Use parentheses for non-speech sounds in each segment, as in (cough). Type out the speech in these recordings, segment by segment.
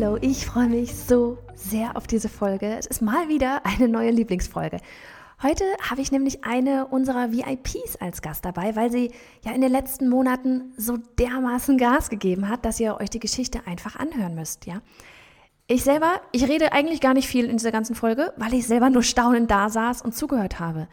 Hello. Ich freue mich so sehr auf diese Folge. Es ist mal wieder eine neue Lieblingsfolge. Heute habe ich nämlich eine unserer VIPs als Gast dabei, weil sie ja in den letzten Monaten so dermaßen Gas gegeben hat, dass ihr euch die Geschichte einfach anhören müsst, ja. Ich selber, ich rede eigentlich gar nicht viel in dieser ganzen Folge, weil ich selber nur staunend da saß und zugehört habe.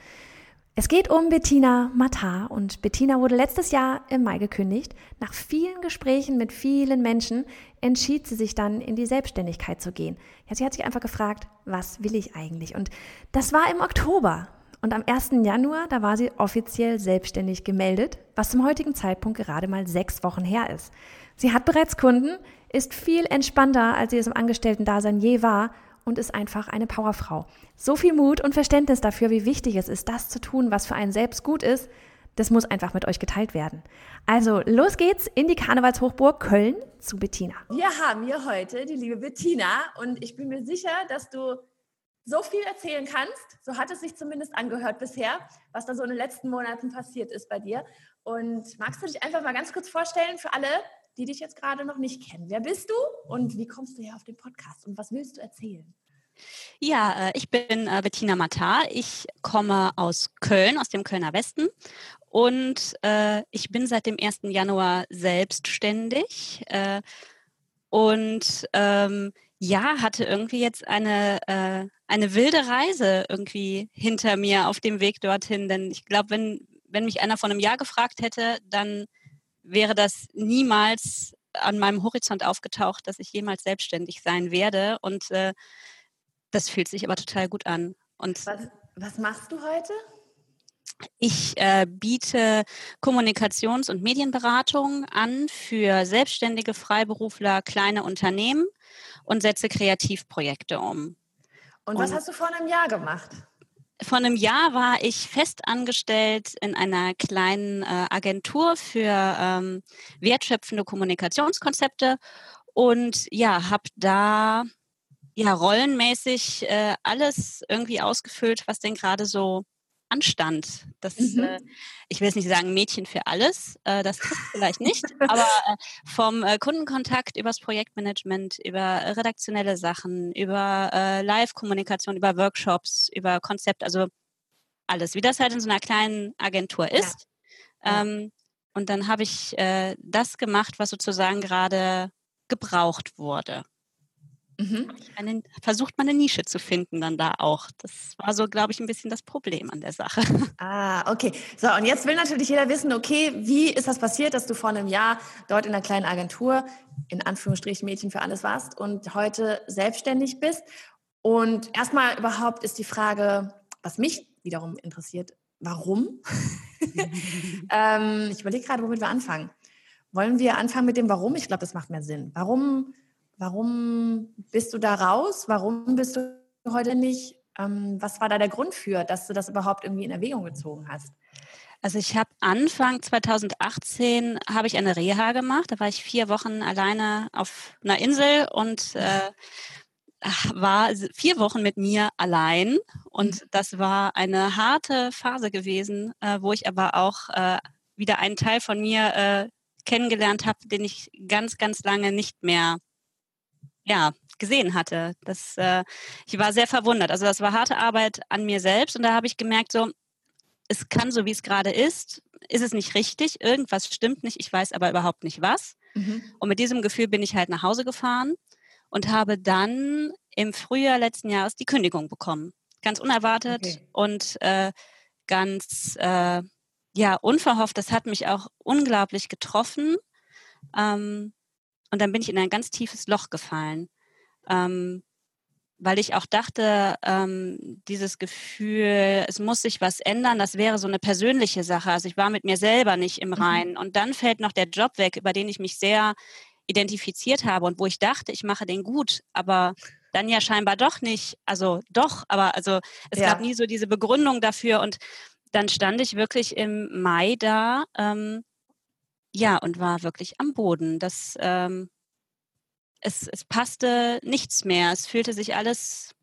Es geht um Bettina Matar und Bettina wurde letztes Jahr im Mai gekündigt. Nach vielen Gesprächen mit vielen Menschen entschied sie sich dann in die Selbstständigkeit zu gehen. Ja, sie hat sich einfach gefragt, was will ich eigentlich? Und das war im Oktober. Und am 1. Januar, da war sie offiziell selbstständig gemeldet, was zum heutigen Zeitpunkt gerade mal sechs Wochen her ist. Sie hat bereits Kunden, ist viel entspannter, als sie es im Angestellten-Dasein je war und ist einfach eine Powerfrau. So viel Mut und Verständnis dafür, wie wichtig es ist, das zu tun, was für einen selbst gut ist, das muss einfach mit euch geteilt werden. Also, los geht's in die Karnevalshochburg Köln zu Bettina. Wir haben hier heute die liebe Bettina und ich bin mir sicher, dass du so viel erzählen kannst. So hat es sich zumindest angehört bisher, was da so in den letzten Monaten passiert ist bei dir. Und magst du dich einfach mal ganz kurz vorstellen für alle, die dich jetzt gerade noch nicht kennen? Wer bist du und wie kommst du hier auf den Podcast und was willst du erzählen? Ja, äh, ich bin äh, Bettina Matar. Ich komme aus Köln, aus dem Kölner Westen. Und äh, ich bin seit dem 1. Januar selbstständig. Und ähm, ja, hatte irgendwie jetzt eine, äh, eine wilde Reise irgendwie hinter mir auf dem Weg dorthin. Denn ich glaube, wenn, wenn mich einer vor einem Jahr gefragt hätte, dann wäre das niemals an meinem Horizont aufgetaucht, dass ich jemals selbstständig sein werde. Und äh, das fühlt sich aber total gut an. Und was, was machst du heute? Ich äh, biete Kommunikations- und Medienberatung an für selbstständige Freiberufler, kleine Unternehmen und setze Kreativprojekte um. Und, und was hast du vor einem Jahr gemacht? Vor einem Jahr war ich fest angestellt in einer kleinen äh, Agentur für ähm, wertschöpfende Kommunikationskonzepte. Und ja, habe da ja rollenmäßig äh, alles irgendwie ausgefüllt, was denn gerade so anstand. Das, mhm. äh, ich will jetzt nicht sagen Mädchen für alles, äh, das trifft vielleicht nicht, aber äh, vom äh, Kundenkontakt übers Projektmanagement, über redaktionelle Sachen, über äh, Live-Kommunikation, über Workshops, über Konzept, also alles, wie das halt in so einer kleinen Agentur ist. Ja. Ähm, und dann habe ich äh, das gemacht, was sozusagen gerade gebraucht wurde. Mhm. Eine, versucht man eine Nische zu finden dann da auch. Das war so, glaube ich, ein bisschen das Problem an der Sache. (laughs) Ah, okay. So, und jetzt will natürlich jeder wissen, okay, wie ist das passiert, dass du vor einem Jahr dort in einer kleinen Agentur, in Anführungsstrichen Mädchen für alles warst und heute selbstständig bist? Und erstmal überhaupt ist die Frage, was mich wiederum interessiert, warum? (laughs) ähm, ich überlege gerade, womit wir anfangen. Wollen wir anfangen mit dem Warum? Ich glaube, das macht mehr Sinn. Warum Warum bist du da raus? Warum bist du heute nicht? Ähm, was war da der Grund für, dass du das überhaupt irgendwie in Erwägung gezogen hast? Also ich habe Anfang 2018 habe ich eine Reha gemacht. Da war ich vier Wochen alleine auf einer Insel und äh, (laughs) war vier Wochen mit mir allein. Und mhm. das war eine harte Phase gewesen, äh, wo ich aber auch äh, wieder einen Teil von mir äh, kennengelernt habe, den ich ganz, ganz lange nicht mehr ja, gesehen hatte. Das, äh, ich war sehr verwundert. Also das war harte Arbeit an mir selbst und da habe ich gemerkt, so, es kann so, wie es gerade ist, ist es nicht richtig, irgendwas stimmt nicht, ich weiß aber überhaupt nicht was. Mhm. Und mit diesem Gefühl bin ich halt nach Hause gefahren und habe dann im Frühjahr letzten Jahres die Kündigung bekommen. Ganz unerwartet okay. und äh, ganz äh, ja unverhofft. Das hat mich auch unglaublich getroffen. Ähm, und dann bin ich in ein ganz tiefes Loch gefallen, ähm, weil ich auch dachte, ähm, dieses Gefühl, es muss sich was ändern, das wäre so eine persönliche Sache. Also ich war mit mir selber nicht im mhm. Reinen. Mhm. Und dann fällt noch der Job weg, über den ich mich sehr identifiziert habe und wo ich dachte, ich mache den gut, aber dann ja scheinbar doch nicht. Also doch, aber also es ja. gab nie so diese Begründung dafür und dann stand ich wirklich im Mai da, ähm, ja, und war wirklich am Boden. Das, ähm, es, es passte nichts mehr. Es fühlte sich alles,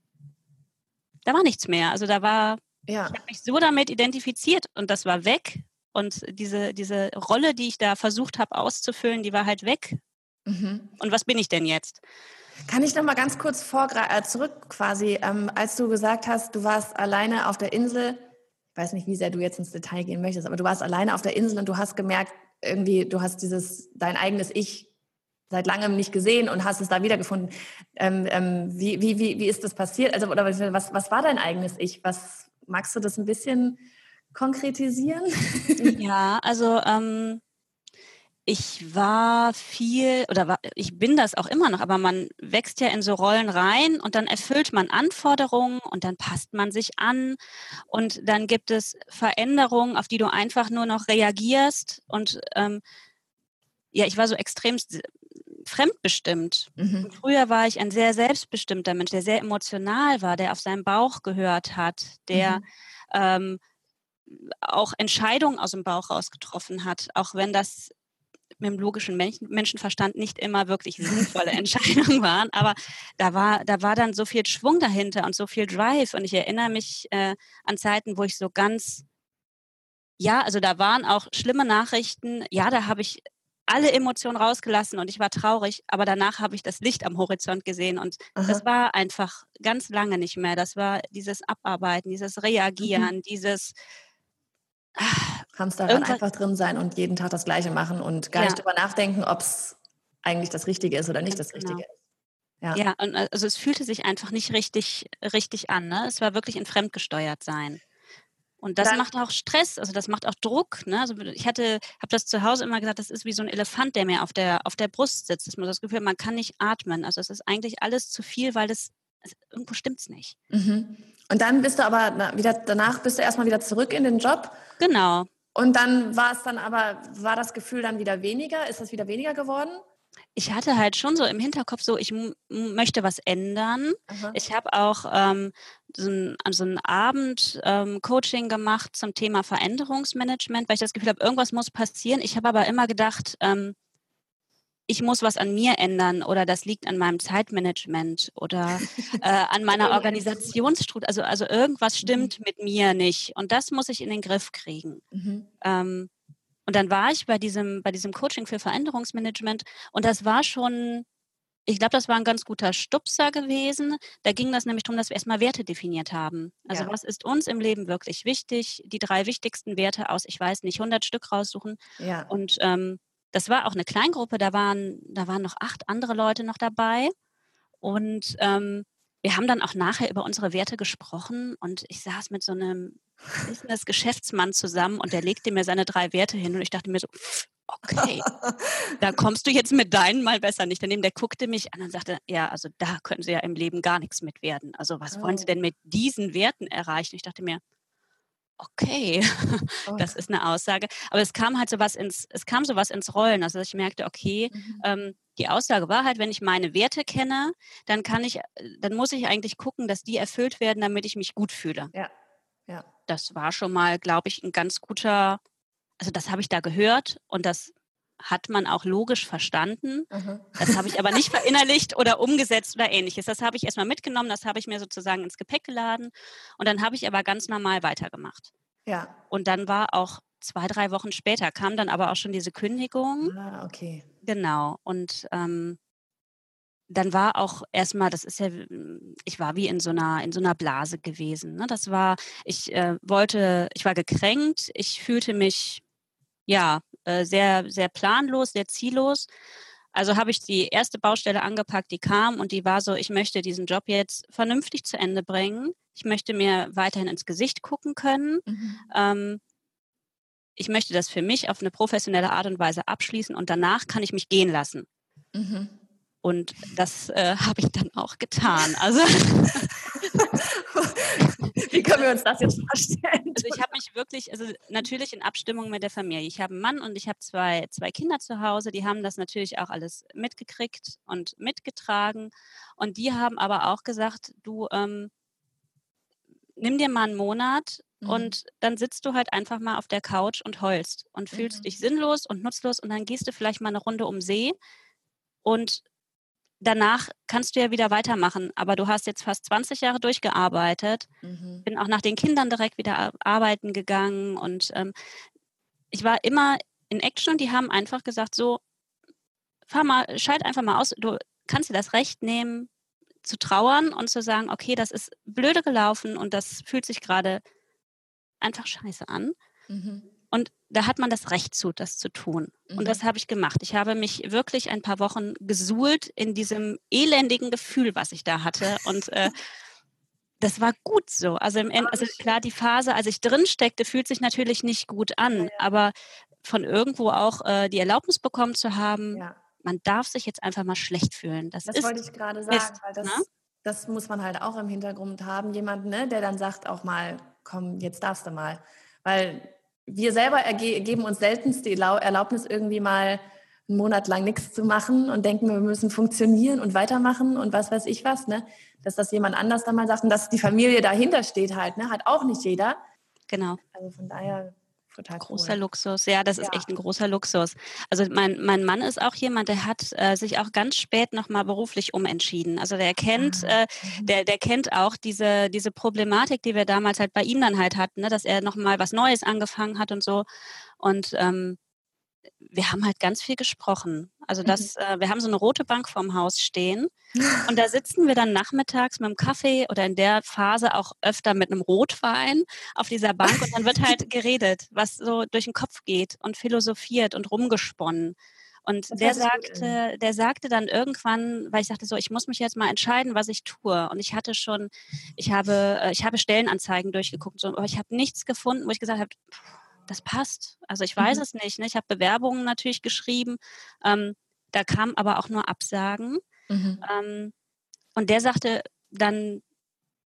da war nichts mehr. Also da war, ja. ich habe mich so damit identifiziert und das war weg. Und diese, diese Rolle, die ich da versucht habe auszufüllen, die war halt weg. Mhm. Und was bin ich denn jetzt? Kann ich noch mal ganz kurz vor, äh, zurück quasi, ähm, als du gesagt hast, du warst alleine auf der Insel. Ich weiß nicht, wie sehr du jetzt ins Detail gehen möchtest, aber du warst alleine auf der Insel und du hast gemerkt, irgendwie, du hast dieses, dein eigenes Ich seit langem nicht gesehen und hast es da wiedergefunden. Ähm, ähm, wie, wie, wie, wie ist das passiert? Also, oder was, was war dein eigenes Ich? Was magst du das ein bisschen konkretisieren? Ja, also ähm, ich war viel oder war, ich bin das auch immer noch, aber man wächst ja in so Rollen rein und dann erfüllt man Anforderungen und dann passt man sich an und dann gibt es Veränderungen, auf die du einfach nur noch reagierst und ähm, ja, ich war so extrem fremdbestimmt. Mhm. Früher war ich ein sehr selbstbestimmter Mensch, der sehr emotional war, der auf seinen Bauch gehört hat, der mhm. ähm, auch Entscheidungen aus dem Bauch raus getroffen hat, auch wenn das mit dem logischen Menschenverstand nicht immer wirklich sinnvolle (laughs) Entscheidungen waren, aber da war, da war dann so viel Schwung dahinter und so viel Drive und ich erinnere mich äh, an Zeiten, wo ich so ganz, ja, also da waren auch schlimme Nachrichten, ja, da habe ich alle Emotionen rausgelassen und ich war traurig, aber danach habe ich das Licht am Horizont gesehen und Aha. das war einfach ganz lange nicht mehr. Das war dieses Abarbeiten, dieses Reagieren, mhm. dieses Hamsterrad einfach drin sein und jeden Tag das Gleiche machen und gar ja. nicht darüber nachdenken, ob es eigentlich das Richtige ist oder nicht das Richtige genau. ist. Ja. ja, und äh, also es fühlte sich einfach nicht richtig, richtig an. Ne? Es war wirklich ein fremdgesteuert sein. Und das Dann, macht auch Stress, also das macht auch Druck. Ne? Also ich hatte, habe das zu Hause immer gesagt, das ist wie so ein Elefant, der mir auf der, auf der Brust sitzt. Das man das Gefühl, man kann nicht atmen. Also es ist eigentlich alles zu viel, weil das also irgendwo stimmt es nicht. Mhm. Und dann bist du aber wieder, danach bist du erstmal wieder zurück in den Job. Genau. Und dann war es dann aber, war das Gefühl dann wieder weniger? Ist das wieder weniger geworden? Ich hatte halt schon so im Hinterkopf so, ich möchte was ändern. Aha. Ich habe auch ähm, so ein, so ein Abend-Coaching ähm, gemacht zum Thema Veränderungsmanagement, weil ich das Gefühl habe, irgendwas muss passieren. Ich habe aber immer gedacht, ähm, ich muss was an mir ändern oder das liegt an meinem Zeitmanagement oder äh, an meiner (laughs) Organisationsstruktur. Also, also irgendwas stimmt mhm. mit mir nicht und das muss ich in den Griff kriegen. Mhm. Ähm, und dann war ich bei diesem, bei diesem Coaching für Veränderungsmanagement und das war schon, ich glaube, das war ein ganz guter Stupser gewesen. Da ging das nämlich darum, dass wir erstmal Werte definiert haben. Also ja. was ist uns im Leben wirklich wichtig? Die drei wichtigsten Werte aus, ich weiß nicht, 100 Stück raussuchen. Ja. Und ähm, das war auch eine Kleingruppe, da waren, da waren noch acht andere Leute noch dabei. Und ähm, wir haben dann auch nachher über unsere Werte gesprochen und ich saß mit so einem Business-Geschäftsmann zusammen und der legte mir seine drei Werte hin und ich dachte mir so, okay, (laughs) da kommst du jetzt mit deinen mal besser nicht daneben. Der guckte mich an und sagte, ja, also da können Sie ja im Leben gar nichts mit werden. Also was wollen Sie oh. denn mit diesen Werten erreichen? Ich dachte mir, okay, (laughs) oh. das ist eine Aussage. Aber es kam halt sowas ins, es kam sowas ins Rollen. Also ich merkte, okay, mhm. ähm, die Aussage war halt, wenn ich meine Werte kenne, dann kann ich, dann muss ich eigentlich gucken, dass die erfüllt werden, damit ich mich gut fühle. Ja. Ja. Das war schon mal, glaube ich, ein ganz guter, also das habe ich da gehört und das hat man auch logisch verstanden. Mhm. Das habe ich aber nicht verinnerlicht oder umgesetzt oder ähnliches. Das habe ich erstmal mitgenommen, das habe ich mir sozusagen ins Gepäck geladen und dann habe ich aber ganz normal weitergemacht. Ja. Und dann war auch zwei, drei Wochen später kam dann aber auch schon diese Kündigung. Ah, okay. Genau. Und ähm, dann war auch erstmal, das ist ja, ich war wie in so einer, in so einer Blase gewesen. Ne? Das war, ich äh, wollte, ich war gekränkt, ich fühlte mich ja äh, sehr, sehr planlos, sehr ziellos. Also habe ich die erste Baustelle angepackt, die kam und die war so, ich möchte diesen Job jetzt vernünftig zu Ende bringen. Ich möchte mir weiterhin ins Gesicht gucken können. Mhm. Ähm, ich möchte das für mich auf eine professionelle Art und Weise abschließen und danach kann ich mich gehen lassen. Mhm. Und das äh, habe ich dann auch getan. Also (laughs) Wie können wir uns das jetzt vorstellen? Also ich habe mich wirklich, also natürlich in Abstimmung mit der Familie. Ich habe einen Mann und ich habe zwei, zwei Kinder zu Hause, die haben das natürlich auch alles mitgekriegt und mitgetragen. Und die haben aber auch gesagt, du ähm, nimm dir mal einen Monat mhm. und dann sitzt du halt einfach mal auf der Couch und heulst und fühlst mhm. dich sinnlos und nutzlos und dann gehst du vielleicht mal eine Runde um See und danach kannst du ja wieder weitermachen. Aber du hast jetzt fast 20 Jahre durchgearbeitet. Mhm. Bin auch nach den Kindern direkt wieder arbeiten gegangen. Und ähm, ich war immer in Action und die haben einfach gesagt: so, fahr mal, schalt einfach mal aus. Du kannst dir das Recht nehmen, zu trauern und zu sagen, okay, das ist blöde gelaufen und das fühlt sich gerade einfach scheiße an. Mhm. Und da hat man das Recht zu, das zu tun. Mhm. Und das habe ich gemacht. Ich habe mich wirklich ein paar Wochen gesuhlt in diesem elendigen Gefühl, was ich da hatte. Und äh, (laughs) das war gut so. Also, im End, also klar, die Phase, als ich drin steckte, fühlt sich natürlich nicht gut an. Aber von irgendwo auch äh, die Erlaubnis bekommen zu haben, ja. man darf sich jetzt einfach mal schlecht fühlen. Das, das wollte ich gerade sagen, Mist, weil das, ne? das, muss man halt auch im Hintergrund haben. Jemand, ne, der dann sagt auch mal, komm, jetzt darfst du mal. Weil wir selber geben uns seltenst die Erlaubnis, irgendwie mal einen Monat lang nichts zu machen und denken, wir müssen funktionieren und weitermachen und was weiß ich was, ne? Dass das jemand anders dann mal sagt und dass die Familie dahinter steht halt, ne? Hat auch nicht jeder. Genau. Also von daher total großer cool. Luxus. Ja, das ist ja. echt ein großer Luxus. Also mein, mein Mann ist auch jemand, der hat äh, sich auch ganz spät nochmal beruflich umentschieden. Also der kennt, ah. äh, mhm. der, der kennt auch diese, diese Problematik, die wir damals halt bei ihm dann halt hatten, ne, dass er nochmal was Neues angefangen hat und so. Und ähm, wir haben halt ganz viel gesprochen. Also mhm. das, äh, wir haben so eine rote Bank vorm Haus stehen (laughs) und da sitzen wir dann nachmittags mit einem Kaffee oder in der Phase auch öfter mit einem Rotwein auf dieser Bank und dann wird halt (laughs) geredet, was so durch den Kopf geht und philosophiert und rumgesponnen. Und das der sagte, der sagte dann irgendwann, weil ich sagte so, ich muss mich jetzt mal entscheiden, was ich tue. Und ich hatte schon, ich habe, äh, ich habe Stellenanzeigen durchgeguckt, so, aber ich habe nichts gefunden, wo ich gesagt habe, das passt. Also ich weiß mhm. es nicht. Ne? Ich habe Bewerbungen natürlich geschrieben. Ähm, da kamen aber auch nur Absagen. Mhm. Ähm, und der sagte dann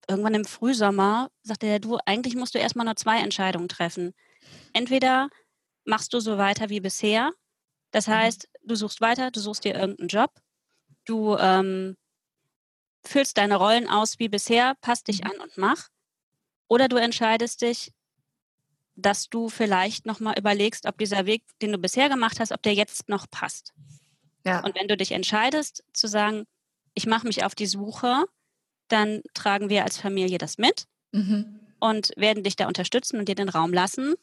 irgendwann im Frühsommer, sagte er, du, eigentlich musst du erstmal nur zwei Entscheidungen treffen. Entweder machst du so weiter wie bisher. Das mhm. heißt, du suchst weiter, du suchst dir irgendeinen Job. Du ähm, füllst deine Rollen aus wie bisher, passt dich mhm. an und mach. Oder du entscheidest dich, dass du vielleicht nochmal überlegst, ob dieser Weg, den du bisher gemacht hast, ob der jetzt noch passt. Ja. Und wenn du dich entscheidest zu sagen, ich mache mich auf die Suche, dann tragen wir als Familie das mit mhm. und werden dich da unterstützen und dir den Raum lassen.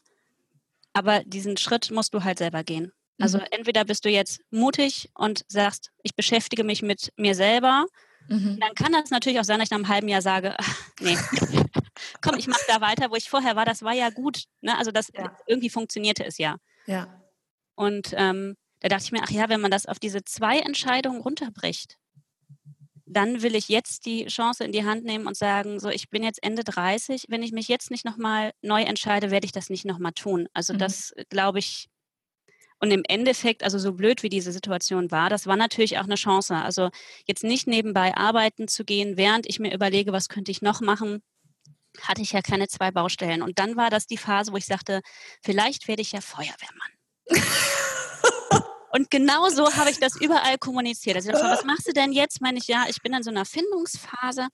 Aber diesen Schritt musst du halt selber gehen. Also mhm. entweder bist du jetzt mutig und sagst, ich beschäftige mich mit mir selber. Mhm. Dann kann das natürlich auch sein, dass ich nach einem halben Jahr sage, ach, (laughs) nee, komm, ich mache da weiter, wo ich vorher war, das war ja gut. Ne? Also das ja. irgendwie funktionierte es ja. Ja. Und ähm, da dachte ich mir, ach ja, wenn man das auf diese zwei Entscheidungen runterbricht, dann will ich jetzt die Chance in die Hand nehmen und sagen, so, ich bin jetzt Ende 30, wenn ich mich jetzt nicht nochmal neu entscheide, werde ich das nicht nochmal tun. Also mhm. das glaube ich, und im Endeffekt, also so blöd wie diese Situation war, das war natürlich auch eine Chance. Also jetzt nicht nebenbei arbeiten zu gehen, während ich mir überlege, was könnte ich noch machen, hatte ich ja keine zwei Baustellen. Und dann war das die Phase, wo ich sagte, vielleicht werde ich ja Feuerwehrmann. Und genau so habe ich das überall kommuniziert. Also, dachte, was machst du denn jetzt? Meine ich, ja, ich bin in so einer Findungsphase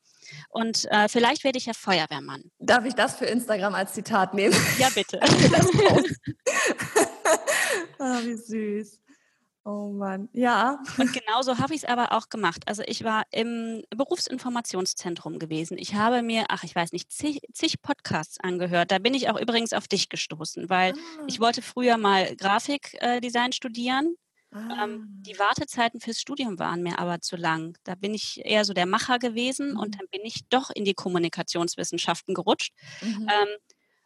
und äh, vielleicht werde ich ja Feuerwehrmann. Darf ich das für Instagram als Zitat nehmen? Ja, bitte. (laughs) (laughs) oh, (laughs) wie süß. Oh Mann, ja. Und genauso habe ich es aber auch gemacht. Also ich war im Berufsinformationszentrum gewesen. Ich habe mir, ach, ich weiß nicht, zig, zig Podcasts angehört. Da bin ich auch übrigens auf dich gestoßen, weil ah. ich wollte früher mal Grafikdesign studieren. Ähm, ah. Ähm, die Wartezeiten fürs Studium waren mir aber zu lang. Da bin ich eher so der Macher gewesen mhm. und dann bin ich doch in die Kommunikationswissenschaften gerutscht. Mhm. Ähm,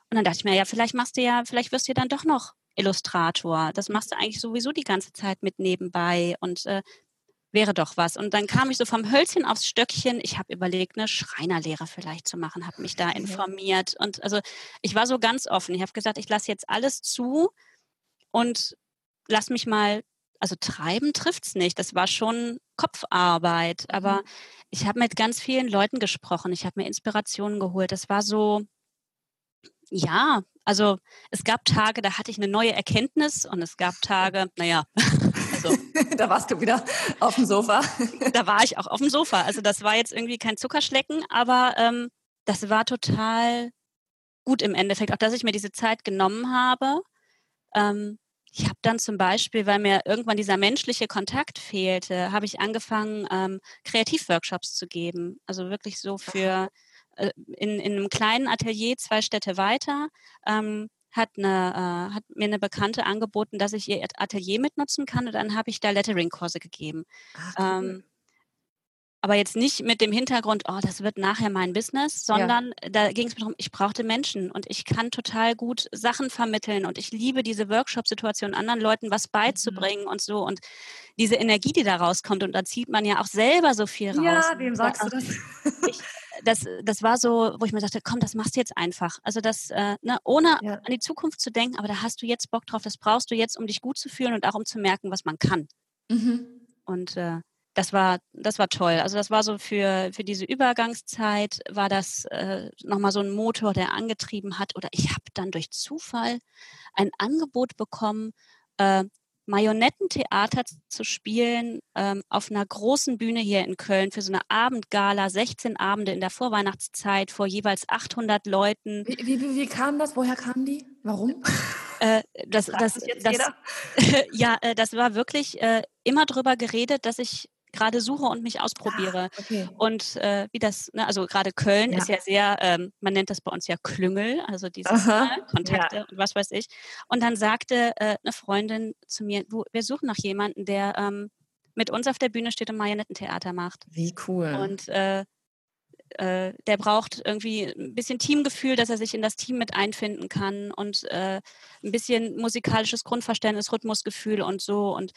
und dann dachte ich mir, ja, vielleicht machst du ja, vielleicht wirst du ja dann doch noch Illustrator. Das machst du eigentlich sowieso die ganze Zeit mit nebenbei und äh, wäre doch was. Und dann kam ich so vom Hölzchen aufs Stöckchen. Ich habe überlegt, eine Schreinerlehre vielleicht zu machen, habe mich da informiert. Und also ich war so ganz offen. Ich habe gesagt, ich lasse jetzt alles zu und lass mich mal, also treiben trifft es nicht. Das war schon Kopfarbeit. Aber mhm. ich habe mit ganz vielen Leuten gesprochen. Ich habe mir Inspirationen geholt. Das war so, ja, also es gab Tage, da hatte ich eine neue Erkenntnis und es gab Tage, naja, (laughs) also. (laughs) da warst du wieder auf dem Sofa. da war ich auch auf dem Sofa. Also das war jetzt irgendwie kein Zuckerschlecken, aber ähm, das war total gut im Endeffekt, auch dass ich mir diese Zeit genommen habe. Ähm, ich habe dann zum Beispiel, weil mir irgendwann dieser menschliche Kontakt fehlte, habe ich angefangen, ähm, Kreativworkshops zu geben. Also wirklich so für in, in einem kleinen Atelier zwei Städte weiter. Ähm, hat, eine, äh, hat mir eine Bekannte angeboten, dass ich ihr Atelier mitnutzen kann und dann habe ich da Lettering-Kurse gegeben. Ach, cool. ähm, aber jetzt nicht mit dem Hintergrund, oh, das wird nachher mein Business, sondern ja. da ging es mir darum, ich brauchte Menschen und ich kann total gut Sachen vermitteln und ich liebe diese Workshop-Situation, anderen Leuten was mhm. beizubringen mhm. und so und diese Energie, die da rauskommt und da zieht man ja auch selber so viel raus. Ja, wem sagst du das? Ich, das, das war so, wo ich mir dachte, komm, das machst du jetzt einfach. Also das, äh, ne, ohne ja. an die Zukunft zu denken, aber da hast du jetzt Bock drauf, das brauchst du jetzt, um dich gut zu fühlen und auch um zu merken, was man kann. Mhm. Und äh, das war, das war toll. Also das war so für, für diese Übergangszeit war das äh, nochmal so ein Motor, der angetrieben hat. Oder ich habe dann durch Zufall ein Angebot bekommen, äh, Marionettentheater zu spielen ähm, auf einer großen Bühne hier in Köln für so eine Abendgala, 16 Abende in der Vorweihnachtszeit vor jeweils 800 Leuten. Wie, wie, wie kam das? Woher kamen die? Warum? Äh, das, das, das, (laughs) ja, äh, das war wirklich äh, immer drüber geredet, dass ich gerade suche und mich ausprobiere. Ah, okay. Und äh, wie das, ne, also gerade Köln ja. ist ja sehr, ähm, man nennt das bei uns ja Klüngel, also diese ne, Kontakte ja. und was weiß ich. Und dann sagte äh, eine Freundin zu mir, du, wir suchen nach jemandem, der ähm, mit uns auf der Bühne steht und Marionettentheater macht. Wie cool. Und äh, äh, der braucht irgendwie ein bisschen Teamgefühl, dass er sich in das Team mit einfinden kann und äh, ein bisschen musikalisches Grundverständnis, Rhythmusgefühl und so. Und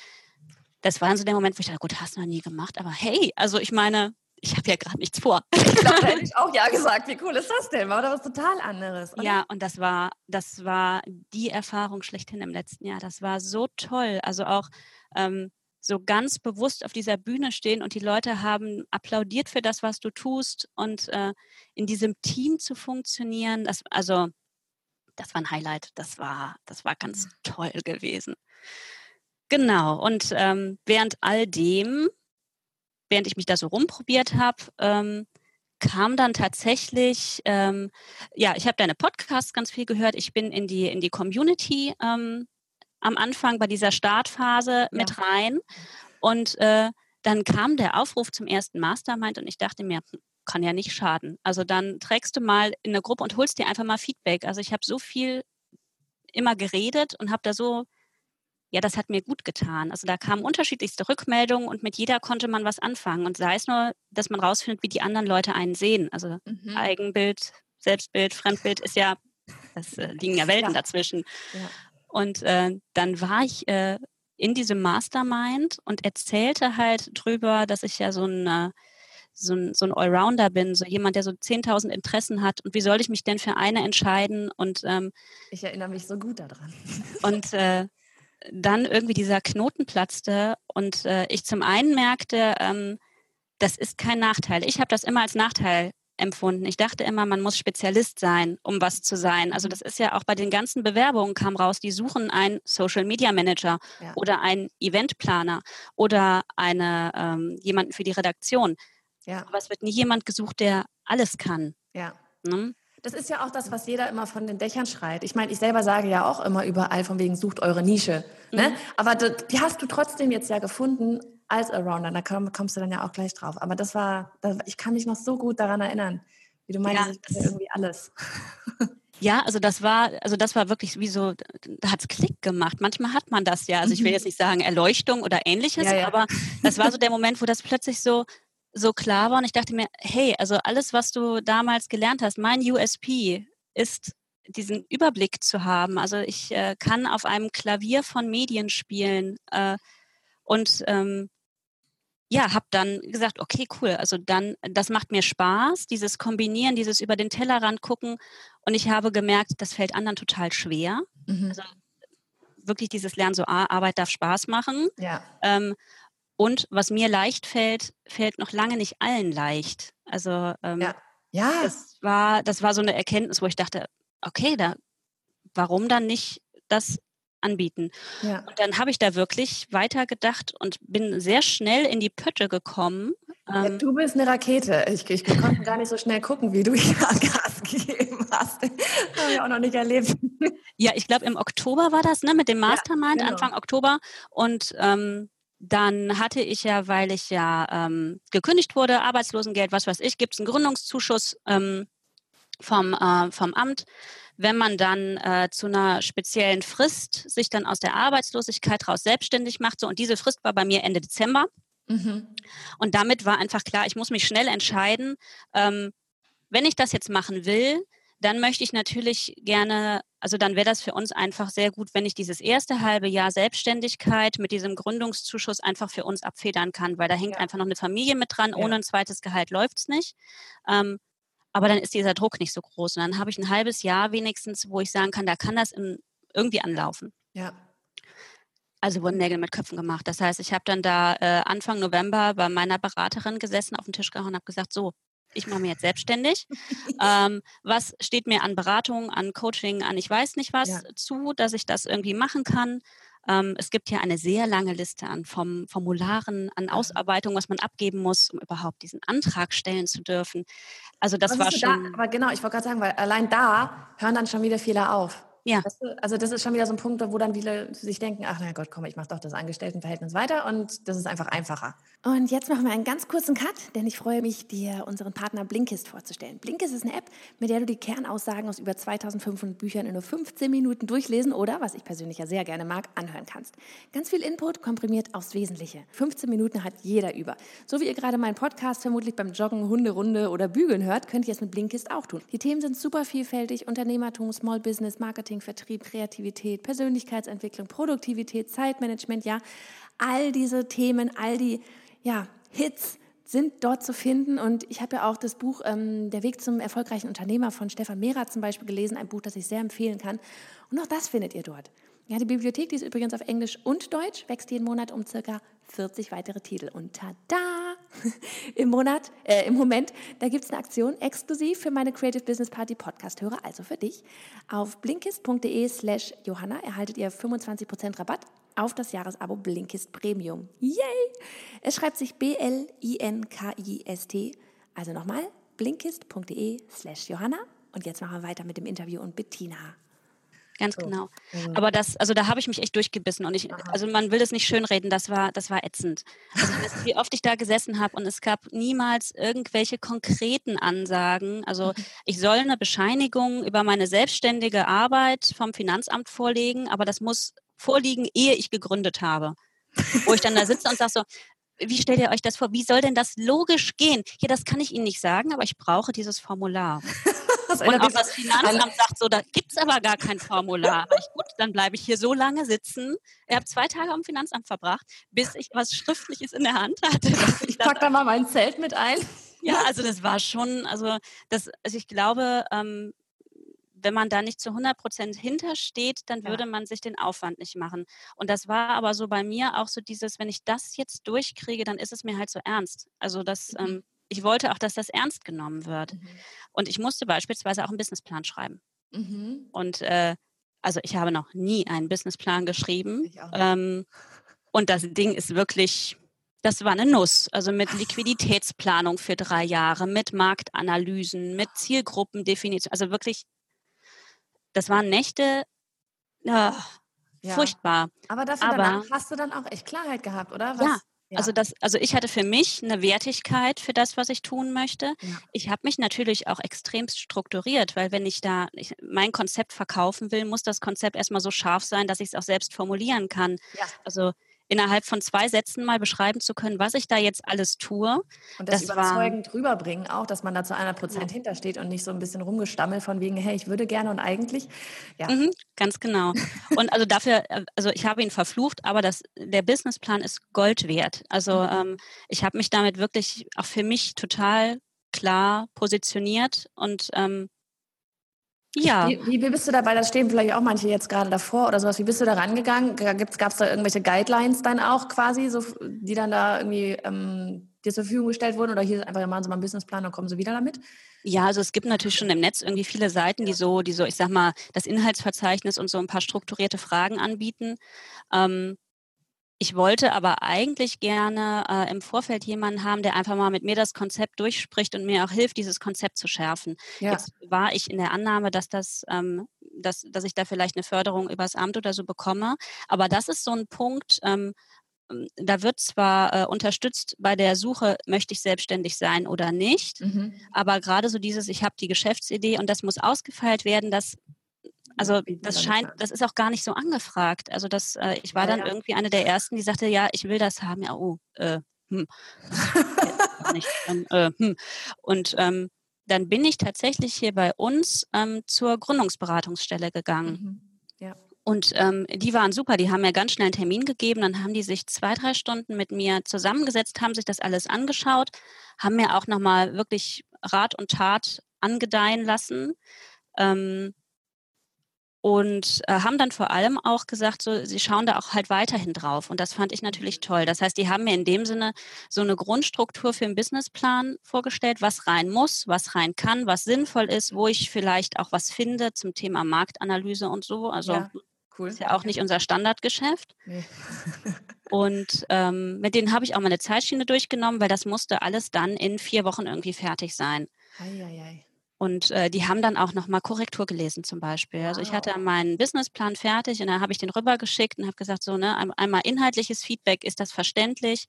das war so der Moment, wo ich dachte, gut, hast du noch nie gemacht, aber hey, also ich meine, ich habe ja gerade nichts vor. (laughs) Ich glaube, hätte ich auch ja (laughs) gesagt. Wie cool ist das denn? War da was total anderes? Oder? Ja, und das war, das war die Erfahrung schlechthin im letzten Jahr. Das war so toll. Also auch ähm, so ganz bewusst auf dieser Bühne stehen und die Leute haben applaudiert für das, was du tust und äh, in diesem Team zu funktionieren. Das, also, das war ein Highlight. Das war, das war ganz toll gewesen. Genau. Und ähm, während all dem, während ich mich da so rumprobiert habe, ähm, kam dann tatsächlich, ähm, ja, ich habe deine Podcasts ganz viel gehört. Ich bin in die in die Community ähm, am Anfang bei dieser Startphase mit ja. rein und äh, dann kam der Aufruf zum ersten Mastermind und ich dachte mir, hm, kann ja nicht schaden. Also dann trägst du mal in eine Gruppe und holst dir einfach mal Feedback. Also ich habe so viel immer geredet und habe da so ja, das hat mir gut getan. Also da kamen unterschiedlichste Rückmeldungen und mit jeder konnte man was anfangen. Und sei es nur, dass man rausfindet, wie die anderen Leute einen sehen. Also mhm. Eigenbild, Selbstbild, Fremdbild ist ja, das äh, liegen ja Welten ja. dazwischen. Ja. Und äh, dann war ich äh, in diesem Mastermind und erzählte halt drüber, dass ich ja so ein, äh, so ein, so ein Allrounder bin, so jemand, der so 10.000 Interessen hat. Und wie soll ich mich denn für eine entscheiden? Und ähm, ich erinnere mich so gut daran. Und äh, dann irgendwie dieser Knoten platzte und äh, ich zum einen merkte, ähm, das ist kein Nachteil. Ich habe das immer als Nachteil empfunden. Ich dachte immer, man muss Spezialist sein, um was zu sein. Also das ist ja auch bei den ganzen Bewerbungen kam raus, die suchen einen Social Media Manager ja. oder einen Eventplaner oder eine ähm, jemanden für die Redaktion. Ja. Aber es wird nie jemand gesucht, der alles kann. Ja. Ne? Das ist ja auch das, was jeder immer von den Dächern schreit. Ich meine, ich selber sage ja auch immer überall von wegen, sucht eure Nische. Ne? Mhm. Aber die hast du trotzdem jetzt ja gefunden als Arounder. Da kommst du dann ja auch gleich drauf. Aber das war, ich kann mich noch so gut daran erinnern, wie du meinst, ja, irgendwie alles. (laughs) Ja, also das war, also das war wirklich wie so, da hat's Klick gemacht. Manchmal hat man das ja. Also ich will mhm. jetzt nicht sagen Erleuchtung oder ähnliches, ja, ja. aber das war so der Moment, wo das plötzlich so, so klar war und ich dachte mir, hey, also alles, was du damals gelernt hast, mein USP ist diesen Überblick zu haben. Also ich äh, kann auf einem Klavier von Medien spielen äh, und ähm, ja, habe dann gesagt, okay, cool. Also dann, das macht mir Spaß, dieses Kombinieren, dieses über den Tellerrand gucken. Und ich habe gemerkt, das fällt anderen total schwer. Mhm. Also wirklich dieses Lernen, so ah, Arbeit darf Spaß machen. Ja. Ähm, Und was mir leicht fällt, fällt noch lange nicht allen leicht. Also ähm, ja. ja. Das war, das war so eine Erkenntnis, wo ich dachte, okay, da, warum dann nicht das anbieten? Ja. Und dann habe ich da wirklich weitergedacht und bin sehr schnell in die Pötte gekommen. Ja, du bist eine Rakete. Ich, ich konnte gar nicht so schnell gucken, wie du hier (laughs) Gas gegeben hast. Das habe ich auch noch nicht erlebt. Ja, ich glaube, im Oktober war das, ne, mit dem Mastermind, ja, genau. Anfang Oktober. Und ähm, dann hatte ich ja, weil ich ja ähm, gekündigt wurde, Arbeitslosengeld, was weiß ich, gibt es einen Gründungszuschuss ähm, vom, äh, vom Amt. Wenn man dann äh, zu einer speziellen Frist sich dann aus der Arbeitslosigkeit raus selbstständig macht, so und diese Frist war bei mir Ende Dezember. Mhm. Und damit war einfach klar, ich muss mich schnell entscheiden, ähm, wenn ich das jetzt machen will, dann möchte ich natürlich gerne, also dann wäre das für uns einfach sehr gut, wenn ich dieses erste halbe Jahr Selbstständigkeit mit diesem Gründungszuschuss einfach für uns abfedern kann, weil da hängt ja. einfach noch eine Familie mit dran. Ohne ein zweites Gehalt läuft es nicht. Ähm, aber dann ist dieser Druck nicht so groß. Und dann habe ich ein halbes Jahr wenigstens, wo ich sagen kann, da kann das in, irgendwie anlaufen. Ja. Also wurden Nägel mit Köpfen gemacht. Das heißt, ich habe dann da äh, Anfang November bei meiner Beraterin gesessen, auf den Tisch gehauen und habe gesagt, so, ich mache mich jetzt selbstständig. ähm, was steht mir an Beratung, an Coaching, an ich weiß nicht was ja. zu, dass ich das irgendwie machen kann? Ähm, es gibt hier eine sehr lange Liste an vom Formularen, an Ausarbeitung, was man abgeben muss, um überhaupt diesen Antrag stellen zu dürfen. Also das was war schon. Da, aber genau, ich wollte gerade sagen, weil allein da hören dann schon wieder Fehler auf. Ja. Also das ist schon wieder so ein Punkt, wo dann viele sich denken, ach na Gott, komm, ich mache doch das Angestelltenverhältnis weiter und das ist einfach einfacher. Und jetzt machen wir einen ganz kurzen Cut, denn ich freue mich, dir unseren Partner Blinkist vorzustellen. Blinkist ist eine App, mit der du die Kernaussagen aus über 2500 Büchern in nur 15 Minuten durchlesen oder, was ich persönlich ja sehr gerne mag, anhören kannst. Ganz viel Input komprimiert aufs Wesentliche. 15 Minuten hat jeder über. So wie ihr gerade meinen Podcast vermutlich beim Joggen, Hunderunde oder Bügeln hört, könnt ihr es mit Blinkist auch tun. Die Themen sind super vielfältig, Unternehmertum, Small Business, Marketing, Marketing, Vertrieb, Kreativität, Persönlichkeitsentwicklung, Produktivität, Zeitmanagement, ja, all diese Themen, all die ja, Hits sind dort zu finden. Und ich habe ja auch das Buch ähm, Der Weg zum erfolgreichen Unternehmer von Stefan Mehrer zum Beispiel gelesen, ein Buch, das ich sehr empfehlen kann. Und auch das findet ihr dort. Ja, die Bibliothek, die ist übrigens auf Englisch und Deutsch, wächst jeden Monat um circa 40 weitere Titel. Und tada! (laughs) Im Monat, äh, im Moment, da gibt es eine Aktion exklusiv für meine Creative Business Party Podcast-Hörer, also für dich. Auf blinkist.de slash Johanna erhaltet ihr 25% Rabatt auf das Jahresabo Blinkist Premium. Yay! Es schreibt sich B-L-I-N-K-I-S-T. Also nochmal, blinkist.de slash Johanna. Und jetzt machen wir weiter mit dem Interview und Bettina. Ganz so. genau. Mhm. Aber das, also da habe ich mich echt durchgebissen und ich, also man will das nicht schönreden, das war, das war ätzend. Also wie oft ich da gesessen habe und es gab niemals irgendwelche konkreten Ansagen. Also mhm. ich soll eine Bescheinigung über meine selbstständige Arbeit vom Finanzamt vorlegen, aber das muss vorliegen, ehe ich gegründet habe. Wo ich dann da sitze und sage so, wie stellt ihr euch das vor? Wie soll denn das logisch gehen? Ja, das kann ich Ihnen nicht sagen, aber ich brauche dieses Formular. Das und auch das Finanzamt sagt so, da gibt es aber gar kein Formular. ich, gut, dann bleibe ich hier so lange sitzen. Ich habe zwei Tage am Finanzamt verbracht, bis ich was Schriftliches in der Hand hatte. Ich, ich packe da mal mein Zelt mit ein. Ja, also das war schon, also das, also ich glaube, ähm, wenn man da nicht zu 100 Prozent hintersteht, dann würde man sich den Aufwand nicht machen. Und das war aber so bei mir auch so dieses, wenn ich das jetzt durchkriege, dann ist es mir halt so ernst. Also das, mhm. ähm, ich wollte auch, dass das ernst genommen wird. Mhm. Und ich musste beispielsweise auch einen Businessplan schreiben. Mhm. Und äh, also ich habe noch nie einen Businessplan geschrieben. Ähm, und das Ding ist wirklich, das war eine Nuss. Also mit (laughs) Liquiditätsplanung für drei Jahre, mit Marktanalysen, mit Zielgruppendefinition. Also wirklich, das waren Nächte, äh, ja. furchtbar. Aber dafür Aber, hast du dann auch echt Klarheit gehabt, oder? Was, ja, ja. Also das, also ich hatte für mich eine Wertigkeit für das, was ich tun möchte. Ja. Ich habe mich natürlich auch extremst strukturiert, weil wenn ich da ich, mein Konzept verkaufen will, muss das Konzept erstmal so scharf sein, dass ich es auch selbst formulieren kann. Ja. Also innerhalb von zwei Sätzen mal beschreiben zu können, was ich da jetzt alles tue. Und das, das überzeugend war, rüberbringen auch, dass man da zu einer Prozent ja. hintersteht und nicht so ein bisschen rumgestammelt von wegen, hey, ich würde gerne und eigentlich. Ja. Mhm, ganz genau. Und also dafür, also ich habe ihn verflucht, aber das, der Businessplan ist Gold wert. Also mhm. ähm, ich habe mich damit wirklich auch für mich total klar positioniert und ähm, Ja. Wie, wie bist du dabei? Da stehen vielleicht auch manche jetzt gerade davor oder sowas. Wie bist du da rangegangen? Gab es da irgendwelche Guidelines dann auch quasi, so, die dann da irgendwie ähm, dir zur Verfügung gestellt wurden? Oder hier einfach machen Sie mal einen Businessplan und kommen Sie wieder damit? Ja, also es gibt natürlich schon im Netz irgendwie viele Seiten, die so, die so, ich sag mal, das Inhaltsverzeichnis und so ein paar strukturierte Fragen anbieten. Ähm, ich wollte aber eigentlich gerne äh, im Vorfeld jemanden haben, der einfach mal mit mir das Konzept durchspricht und mir auch hilft, dieses Konzept zu schärfen. Ja. Jetzt war ich in der Annahme, dass das, ähm, dass, dass ich da vielleicht eine Förderung übers Amt oder so bekomme. Aber das ist so ein Punkt, ähm, ähm da wird zwar äh, unterstützt bei der Suche, möchte ich selbstständig sein oder nicht, mhm. aber gerade so dieses, ich habe die Geschäftsidee und das muss ausgefeilt werden, das also das scheint, das ist auch gar nicht so angefragt. Also das, äh, ich war dann ja. irgendwie eine der ersten, die sagte, ja, ich will das haben. Ja, oh, äh, hm. (laughs) nicht, ähm, äh, hm. Und ähm, dann bin ich tatsächlich hier bei uns ähm, zur Gründungsberatungsstelle gegangen. Mhm. Ja. Und ähm, die waren super, die haben mir ganz schnell einen Termin gegeben, dann haben die sich zwei, drei Stunden mit mir zusammengesetzt, haben sich das alles angeschaut, haben mir auch nochmal wirklich Rat und Tat angedeihen lassen. Ähm, und äh, haben dann vor allem auch gesagt, so, sie schauen da auch halt weiterhin drauf. Und das fand ich natürlich toll. Das heißt, die haben mir in dem Sinne so eine Grundstruktur für einen Businessplan vorgestellt, was rein muss, was rein kann, was sinnvoll ist, wo ich vielleicht auch was finde zum Thema Marktanalyse und so. Also ja, cool. ist ja auch nicht unser Standardgeschäft. Nee. (laughs) und ähm, mit denen habe ich auch meine Zeitschiene durchgenommen, weil das musste alles dann in vier Wochen irgendwie fertig sein. Ei, ei, ei. Und äh, die haben dann auch nochmal Korrektur gelesen zum Beispiel. Also ich hatte meinen Businessplan fertig und dann habe ich den rübergeschickt und habe gesagt, so, ne, einmal inhaltliches Feedback, ist das verständlich?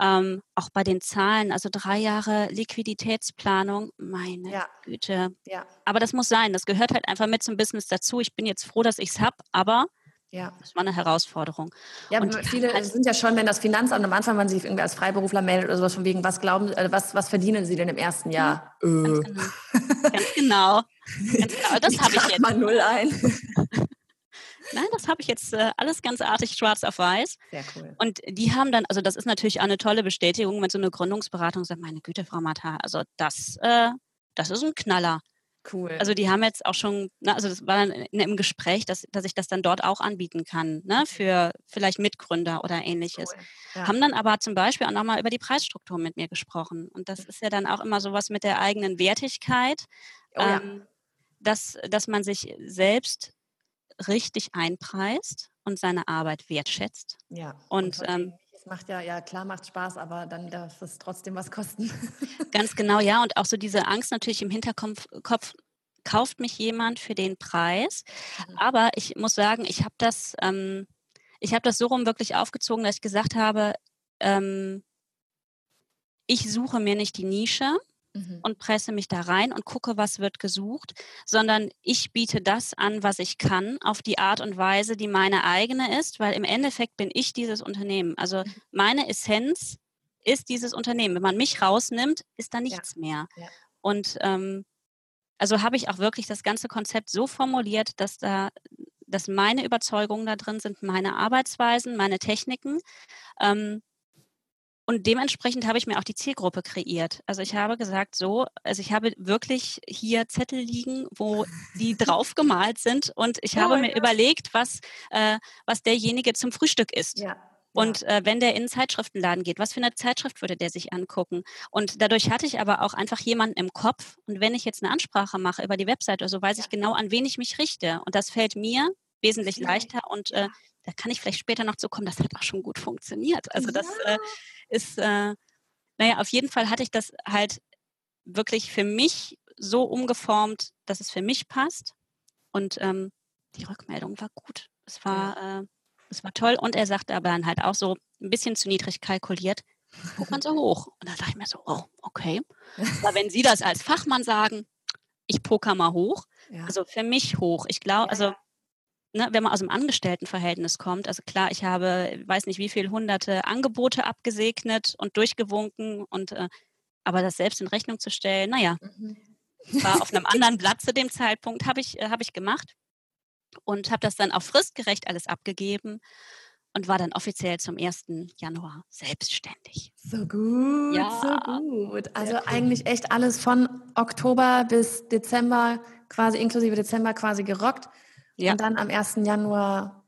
Ähm, auch bei den Zahlen, also drei Jahre Liquiditätsplanung, meine ja. Güte. Ja. Aber das muss sein, das gehört halt einfach mit zum Business dazu. Ich bin jetzt froh, dass ich es habe, aber ja. Das war eine Herausforderung. Ja, und viele halt sind ja schon, wenn das Finanzamt am Anfang, man sich irgendwie als Freiberufler meldet oder sowas von wegen, was glauben, äh, was, was verdienen Sie denn im ersten Jahr? Ja, äh. genau. Ganz genau. Ganz genau. Das habe ich jetzt. mal null ein. (laughs) Nein, das habe ich jetzt äh, alles ganz artig schwarz auf weiß. Sehr cool. Und die haben dann, also das ist natürlich auch eine tolle Bestätigung, wenn so eine Gründungsberatung sagt, meine Güte, Frau Mata, also das, äh, das ist ein Knaller. Cool. Also die haben jetzt auch schon, ne, also das war dann im Gespräch, dass, dass ich das dann dort auch anbieten kann, ne, für vielleicht Mitgründer oder ähnliches. Cool. Ja. Haben dann aber zum Beispiel auch nochmal über die Preisstruktur mit mir gesprochen. Und das ist ja dann auch immer sowas mit der eigenen Wertigkeit, oh, ja. ähm, dass, dass man sich selbst richtig einpreist und seine Arbeit wertschätzt. Ja. Und, und ähm, es macht ja, ja klar, macht Spaß, aber dann darf es trotzdem was kosten. (laughs) Ganz genau, ja. Und auch so diese Angst natürlich im Hinterkopf, Kopf, kauft mich jemand für den Preis. Mhm. Aber ich muss sagen, ich habe das, ähm, ich habe das so rum wirklich aufgezogen, dass ich gesagt habe, ähm, ich suche mir nicht die Nische, mhm. und presse mich da rein und gucke, was wird gesucht, sondern ich biete das an, was ich kann, auf die Art und Weise, die meine eigene ist, weil im Endeffekt bin ich dieses Unternehmen. Also mhm. meine Essenz ist dieses Unternehmen. Wenn man mich rausnimmt, ist da nichts ja. mehr. Ja. Und ähm, also habe ich auch wirklich das ganze Konzept so formuliert, dass da dass meine Überzeugungen da drin sind, meine Arbeitsweisen, meine Techniken. Ähm, und dementsprechend habe ich mir auch die Zielgruppe kreiert. Also ich habe gesagt, so, also ich habe wirklich hier Zettel liegen, wo die (laughs) drauf gemalt sind und ich oh, habe mir ja. überlegt, was, äh, was derjenige zum Frühstück isst. Ja. Und äh, wenn der in einen Zeitschriftenladen geht, was für eine Zeitschrift würde der sich angucken? Und dadurch hatte ich aber auch einfach jemanden im Kopf. Und wenn ich jetzt eine Ansprache mache über die Website oder so, weiß ich genau, an wen ich mich richte. Und das fällt mir wesentlich leichter und äh, da kann ich vielleicht später noch zukommen, das hat auch schon gut funktioniert. Also das äh, ist, äh, naja, auf jeden Fall hatte ich das halt wirklich für mich so umgeformt, dass es für mich passt. Und ähm, die Rückmeldung war gut. Es war, ja. äh, es war toll. Und er sagte aber dann halt auch so ein bisschen zu niedrig kalkuliert, guck man so hoch. Und da dachte ich mir so, oh, okay. (laughs) Aber wenn Sie das als Fachmann sagen, ich poker mal hoch, ja. also für mich hoch. Ich glaube, also ne, wenn man aus dem Angestelltenverhältnis kommt, also klar, ich habe, weiß nicht wie viele hunderte Angebote abgesegnet und durchgewunken und äh, aber das selbst in Rechnung zu stellen, naja, mhm. war auf einem (laughs) anderen Blatt zu dem Zeitpunkt, habe ich, äh, hab ich gemacht und habe das dann auch fristgerecht alles abgegeben und war dann offiziell zum 1. Januar selbstständig. So gut, ja. so gut. Also cool. eigentlich echt alles von Oktober bis Dezember quasi inklusive Dezember quasi gerockt. Ja. Und dann am 1. Januar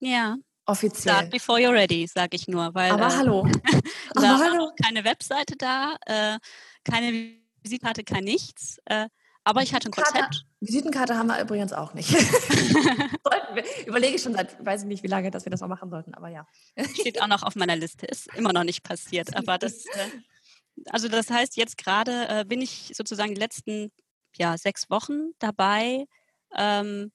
Ja. offiziell. Start before you're ready, sage ich nur. Weil, Aber äh, hallo. (laughs) da Aber hallo. keine Webseite da, äh, keine Visitkarte, kein nichts. Äh, aber ich hatte ein Konzept. Visitenkarte haben wir übrigens auch nicht. (laughs) Überlege ich schon seit, weiß ich nicht, wie lange, dass wir das noch machen sollten, aber ja. Steht auch noch auf meiner Liste. Ist immer noch nicht passiert. Aber das, äh, also das heißt, jetzt gerade äh, bin ich sozusagen die letzten ja, sechs Wochen dabei, ähm,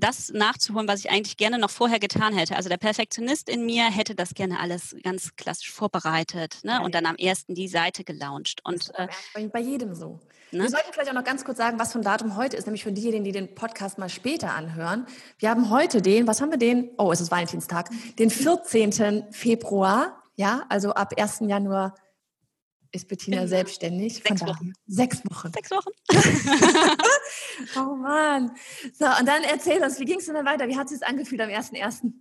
das nachzuholen, was ich eigentlich gerne noch vorher getan hätte. Also der Perfektionist in mir hätte das gerne alles ganz klassisch vorbereitet ne? Ja, und dann am ersten die Seite gelauncht. Und äh, bei, bei jedem so. Ne? Wir sollten vielleicht auch noch ganz kurz sagen, was für ein Datum heute ist, nämlich für diejenigen, die den Podcast mal später anhören. Wir haben heute den, was haben wir den? Oh, es ist Valentinstag, den 14. Februar. Ja, also ab 1. Januar ist Bettina Genau. selbstständig. Sechs Wochen. Sechs Wochen. sechs Wochen. (laughs) Oh Mann. So, und dann erzähl uns, wie ging es denn dann weiter? Wie hat es sich angefühlt am 1.1.?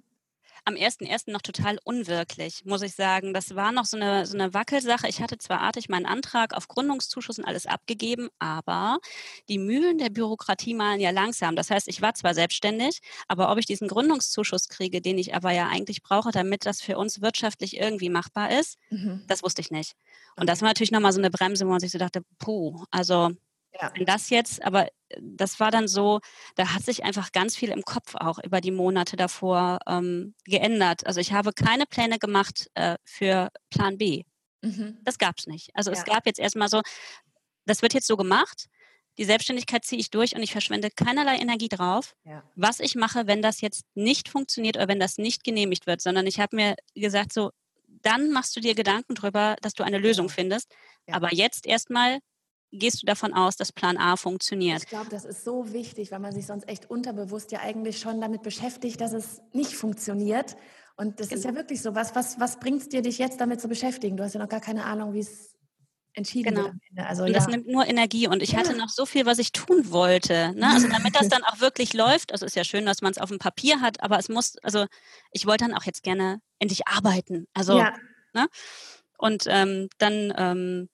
Am 1.1. noch total unwirklich, muss ich sagen. Das war noch so eine, so eine Wackelsache. Ich hatte zwar artig meinen Antrag auf Gründungszuschuss und alles abgegeben, aber die Mühlen der Bürokratie malen ja langsam. Das heißt, ich war zwar selbstständig, aber ob ich diesen Gründungszuschuss kriege, den ich aber ja eigentlich brauche, damit das für uns wirtschaftlich irgendwie machbar ist, Mhm. das wusste ich nicht. Und das war natürlich nochmal so eine Bremse, wo man sich so dachte, puh, also Ja. wenn das jetzt, aber äh, das war dann so, da hat sich einfach ganz viel im Kopf auch über die Monate davor ähm, geändert. Also ich habe keine Pläne gemacht äh, für Plan B. Mhm. Das gab es nicht. Also es Ja. gab jetzt erstmal so, das wird jetzt so gemacht, die Selbstständigkeit ziehe ich durch und ich verschwende keinerlei Energie drauf, Ja. was ich mache, wenn das jetzt nicht funktioniert oder wenn das nicht genehmigt wird, sondern ich habe mir gesagt, so, dann machst du dir Gedanken drüber, dass du eine Lösung findest. Ja. Aber jetzt erstmal gehst du davon aus, dass Plan A funktioniert. Ich glaube, das ist so wichtig, weil man sich sonst echt unterbewusst ja eigentlich schon damit beschäftigt, dass es nicht funktioniert. Und das ist ja wirklich so. Was, was, was bringt es dir, dich jetzt damit zu beschäftigen? Du hast ja noch gar keine Ahnung, wie es entschieden Genau. Also, Und ja. das nimmt nur Energie. Und ich hatte Ja. noch so viel, was ich tun wollte. Ne? Also damit das (laughs) dann auch wirklich läuft, also ist ja schön, dass man es auf dem Papier hat, aber es muss, also ich wollte dann auch jetzt gerne endlich arbeiten. Also ja. und ähm, dann ähm,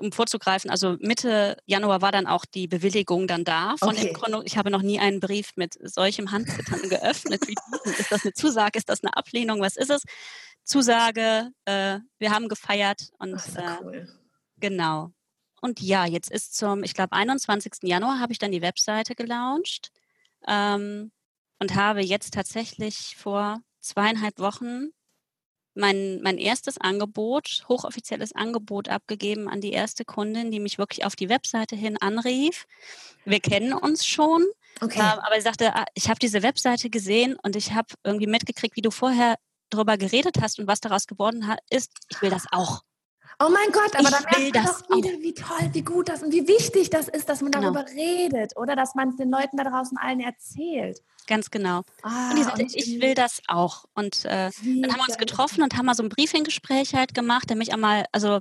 um vorzugreifen, also Mitte Januar war dann auch die Bewilligung dann da von Okay. den Gründung. Ich habe noch nie einen Brief mit solchem Handzittern geöffnet. (laughs) Ist das eine Zusage? Ist das eine Ablehnung? Was ist es? Zusage, äh, wir haben gefeiert und Ach, äh, cool. Genau. Und ja, jetzt ist zum, ich glaube, 21. Januar habe ich dann die Webseite gelauncht ähm, und habe jetzt tatsächlich vor zweieinhalb Wochen mein, mein erstes Angebot, hochoffizielles Angebot abgegeben an die erste Kundin, die mich wirklich auf die Webseite hin anrief. Wir kennen uns schon, Okay. ähm, aber sie sagte, ah, ich habe diese Webseite gesehen und ich habe irgendwie mitgekriegt, wie du vorher darüber geredet hast und was daraus geworden ist. Ich will das auch. Oh mein Gott, aber Ich dann merkt man das doch wieder, wie toll, wie gut das und wie wichtig das ist, dass man Genau. darüber redet oder dass man es den Leuten da draußen allen erzählt. Ganz genau. Ah, Und die sagte, und ich will das auch. Und äh, dann haben wir uns getroffen und haben mal so ein Briefinggespräch halt gemacht, der mich einmal, also,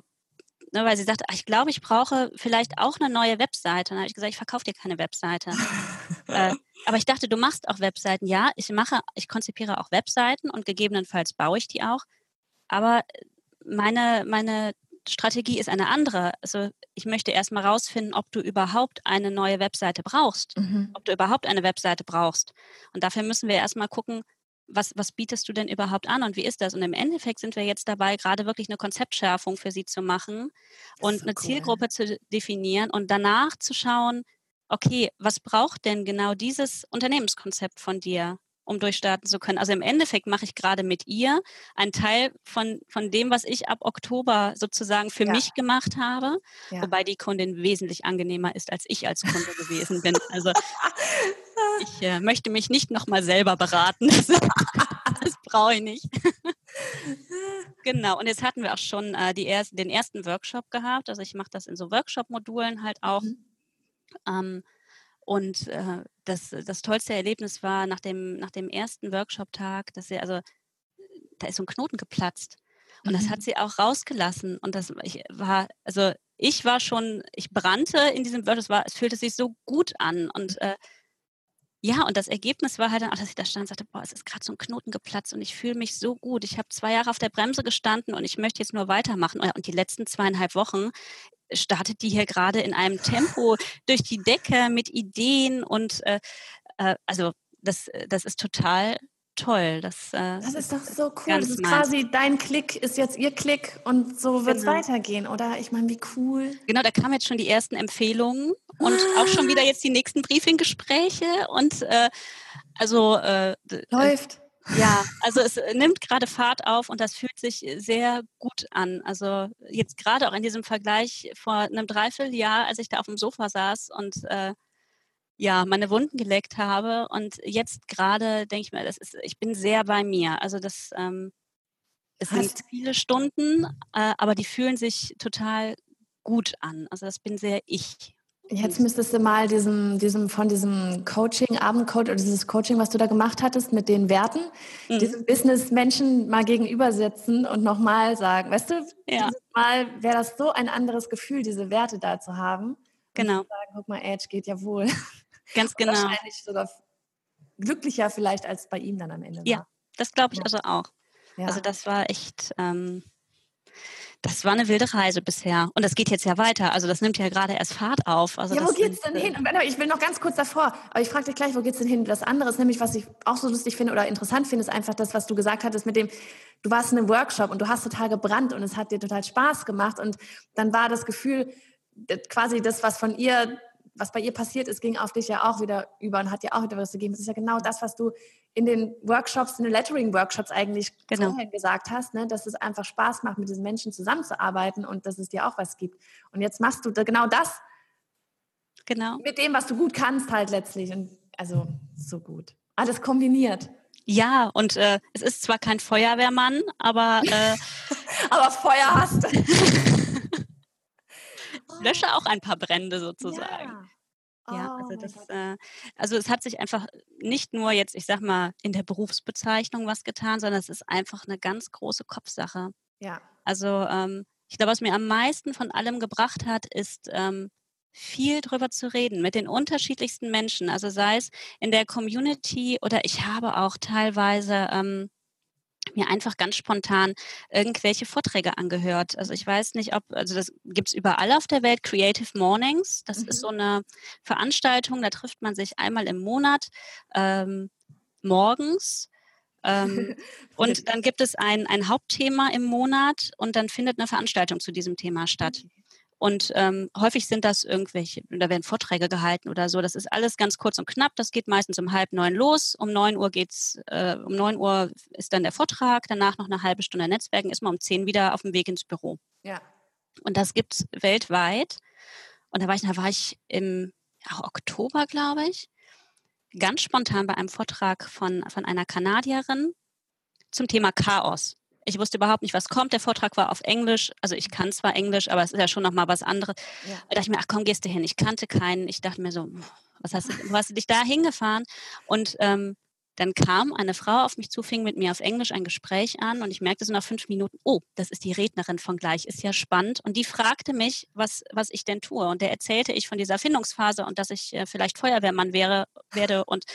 ne, weil sie sagte, ach, ich glaube, ich brauche vielleicht auch eine neue Webseite. Und dann habe ich gesagt, ich verkaufe dir keine Webseite. (laughs) äh, aber ich dachte, du machst auch Webseiten. Ja, ich mache, ich konzipiere auch Webseiten und gegebenenfalls baue ich die auch. Aber meine, meine Strategie ist eine andere. Also ich möchte erst mal rausfinden, ob du überhaupt eine neue Webseite brauchst Mhm. ob du überhaupt eine Webseite brauchst. Und dafür müssen wir erstmal gucken, was, was bietest du denn überhaupt an und wie ist das? Und im Endeffekt sind wir jetzt dabei, gerade wirklich eine Konzeptschärfung für sie zu machen und so eine cool. Zielgruppe zu definieren und danach zu schauen, okay, was braucht denn genau dieses Unternehmenskonzept von dir, um durchstarten zu können? Also im Endeffekt mache ich gerade mit ihr einen Teil von, von dem, was ich ab Oktober sozusagen für Ja. mich gemacht habe, Ja. wobei die Kundin wesentlich angenehmer ist, als ich als Kunde gewesen bin. Also (laughs) ich äh, möchte mich nicht nochmal selber beraten. (laughs) Das, brauche ich nicht. (laughs) genau, und jetzt hatten wir auch schon äh, die erst, den ersten Workshop gehabt. Also ich mache das in so Workshop-Modulen halt auch. Mhm. Ähm, und äh, das, das tollste Erlebnis war nach dem, nach dem ersten Workshop-Tag, dass sie, also da ist so ein Knoten geplatzt. Und das Mhm. hat sie auch rausgelassen. Und das ich war, also ich war schon, ich brannte in diesem Workshop, es, war, es fühlte sich so gut an. Und äh, ja, und das Ergebnis war halt dann auch, dass ich da stand und sagte, boah, es ist gerade so ein Knoten geplatzt und ich fühle mich so gut. Ich habe zwei Jahre auf der Bremse gestanden und ich möchte jetzt nur weitermachen. Und die letzten zweieinhalb Wochen, startet die hier gerade in einem Tempo (laughs) durch die Decke mit Ideen und äh, äh, also das, das ist total toll. Das, äh, das ist doch so cool. Das ist quasi dein Klick ist jetzt ihr Klick und so wird es genau. weitergehen, oder? Ich meine, wie cool. Genau, da kamen jetzt schon die ersten Empfehlungen und auch schon wieder jetzt die nächsten Briefinggespräche und äh, also äh, läuft. Ja, also es nimmt gerade Fahrt auf und das fühlt sich sehr gut an. Also jetzt gerade auch in diesem Vergleich vor einem Dreivierteljahr, als ich da auf dem Sofa saß und äh, ja, meine Wunden geleckt habe. Und jetzt gerade denke ich mir, das ist, ich bin sehr bei mir. Also das, ähm, es sind viele Stunden, äh, aber die fühlen sich total gut an. Also das bin sehr ich. Jetzt müsstest du mal diesem, diesem, von diesem Coaching, Abendcoach oder dieses Coaching, was du da gemacht hattest mit den Werten, mhm. diesem Business-Menschen mal gegenübersetzen und nochmal sagen, weißt du, ja. Mal wäre das so ein anderes Gefühl, diese Werte da zu haben. Genau. Zu sagen, guck mal, Edge geht ja wohl. Ganz genau. Wahrscheinlich sogar glücklicher vielleicht als bei ihm dann am Ende. War. Ja, das glaube ich ja. also auch. Ja. Also das war echt, ähm, das war eine wilde Reise bisher. Und das geht jetzt ja weiter. Also das nimmt ja gerade erst Fahrt auf. Also ja, wo geht's denn hin? Ich will noch ganz kurz davor, aber ich frage dich gleich, wo geht's denn hin? Das andere ist nämlich, was ich auch so lustig finde oder interessant finde, ist einfach das, was du gesagt hattest mit dem, du warst in einem Workshop und du hast total gebrannt und es hat dir total Spaß gemacht und dann war das Gefühl, quasi das, was von ihr was bei ihr passiert ist, ging auf dich ja auch wieder über und hat dir auch wieder was gegeben. Das ist ja genau das, was du in den Workshops, in den Lettering-Workshops eigentlich genau. vorher gesagt hast, ne? dass es einfach Spaß macht, mit diesen Menschen zusammenzuarbeiten und dass es dir auch was gibt. Und jetzt machst du genau das genau. mit dem, was du gut kannst halt letztlich. Und also so gut. Alles kombiniert. Ja, und äh, es ist zwar kein Feuerwehrmann, aber äh, (laughs) aber Feuer hast du. (laughs) lösche auch ein paar Brände sozusagen. Ja. Ja, also oh das, äh, also es hat sich einfach nicht nur jetzt, ich sag mal, in der Berufsbezeichnung was getan, sondern es ist einfach eine ganz große Kopfsache. Ja. Also ähm, ich glaube, was mir am meisten von allem gebracht hat, ist ähm, viel drüber zu reden mit den unterschiedlichsten Menschen. Also sei es in der Community oder ich habe auch teilweise ähm, mir einfach ganz spontan irgendwelche Vorträge angehört. Also ich weiß nicht, ob, also das gibt's überall auf der Welt, Creative Mornings. Das mhm. ist so eine Veranstaltung, da trifft man sich einmal im Monat ähm, morgens. Ähm, (laughs) und dann gibt es ein, ein Hauptthema im Monat und dann findet eine Veranstaltung zu diesem Thema statt. Mhm. Und ähm, häufig sind das irgendwelche, da werden Vorträge gehalten oder so. Das ist alles ganz kurz und knapp. Das geht meistens um halb neun los. Um neun Uhr geht's, äh, um neun Uhr ist dann der Vortrag. Danach noch eine halbe Stunde Netzwerken. Ist man um zehn wieder auf dem Weg ins Büro. Ja. Und das gibt's weltweit. Und da war ich, da war ich im ja, Oktober, glaube ich, ganz spontan bei einem Vortrag von, von einer Kanadierin zum Thema Chaos. Ich wusste überhaupt nicht, was kommt. Der Vortrag war auf Englisch. Also ich kann zwar Englisch, aber es ist ja schon nochmal was anderes. Ja. Da dachte ich mir, ach komm, gehst du hin. Ich kannte keinen. Ich dachte mir so, was hast du, wo hast du dich da hingefahren? Und ähm, dann kam eine Frau auf mich zu, fing mit mir auf Englisch ein Gespräch an und ich merkte so nach fünf Minuten, oh, das ist die Rednerin von gleich, ist ja spannend. Und die fragte mich, was, was ich denn tue. Und der erzählte ich von dieser Erfindungsphase und dass ich äh, vielleicht Feuerwehrmann wäre, werde. Und,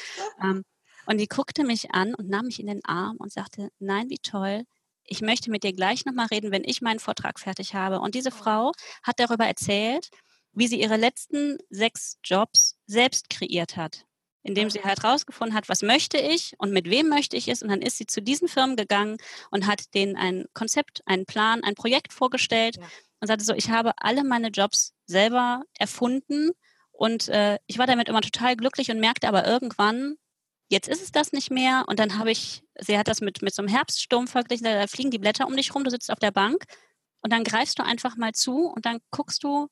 ähm, und die guckte mich an und nahm mich in den Arm und sagte, nein, wie toll, ich möchte mit dir gleich nochmal reden, wenn ich meinen Vortrag fertig habe. Und diese Frau hat darüber erzählt, wie sie ihre letzten sechs Jobs selbst kreiert hat. Indem sie halt rausgefunden hat, was möchte ich und mit wem möchte ich es. Und dann ist sie zu diesen Firmen gegangen und hat denen ein Konzept, einen Plan, ein Projekt vorgestellt ja. und sagte so, ich habe alle meine Jobs selber erfunden und äh, ich war damit immer total glücklich und merkte aber irgendwann, Jetzt ist es das nicht mehr. Und dann habe ich, sie hat das mit, mit so einem Herbststurm verglichen, da fliegen die Blätter um dich rum, du sitzt auf der Bank und dann greifst du einfach mal zu und dann guckst du,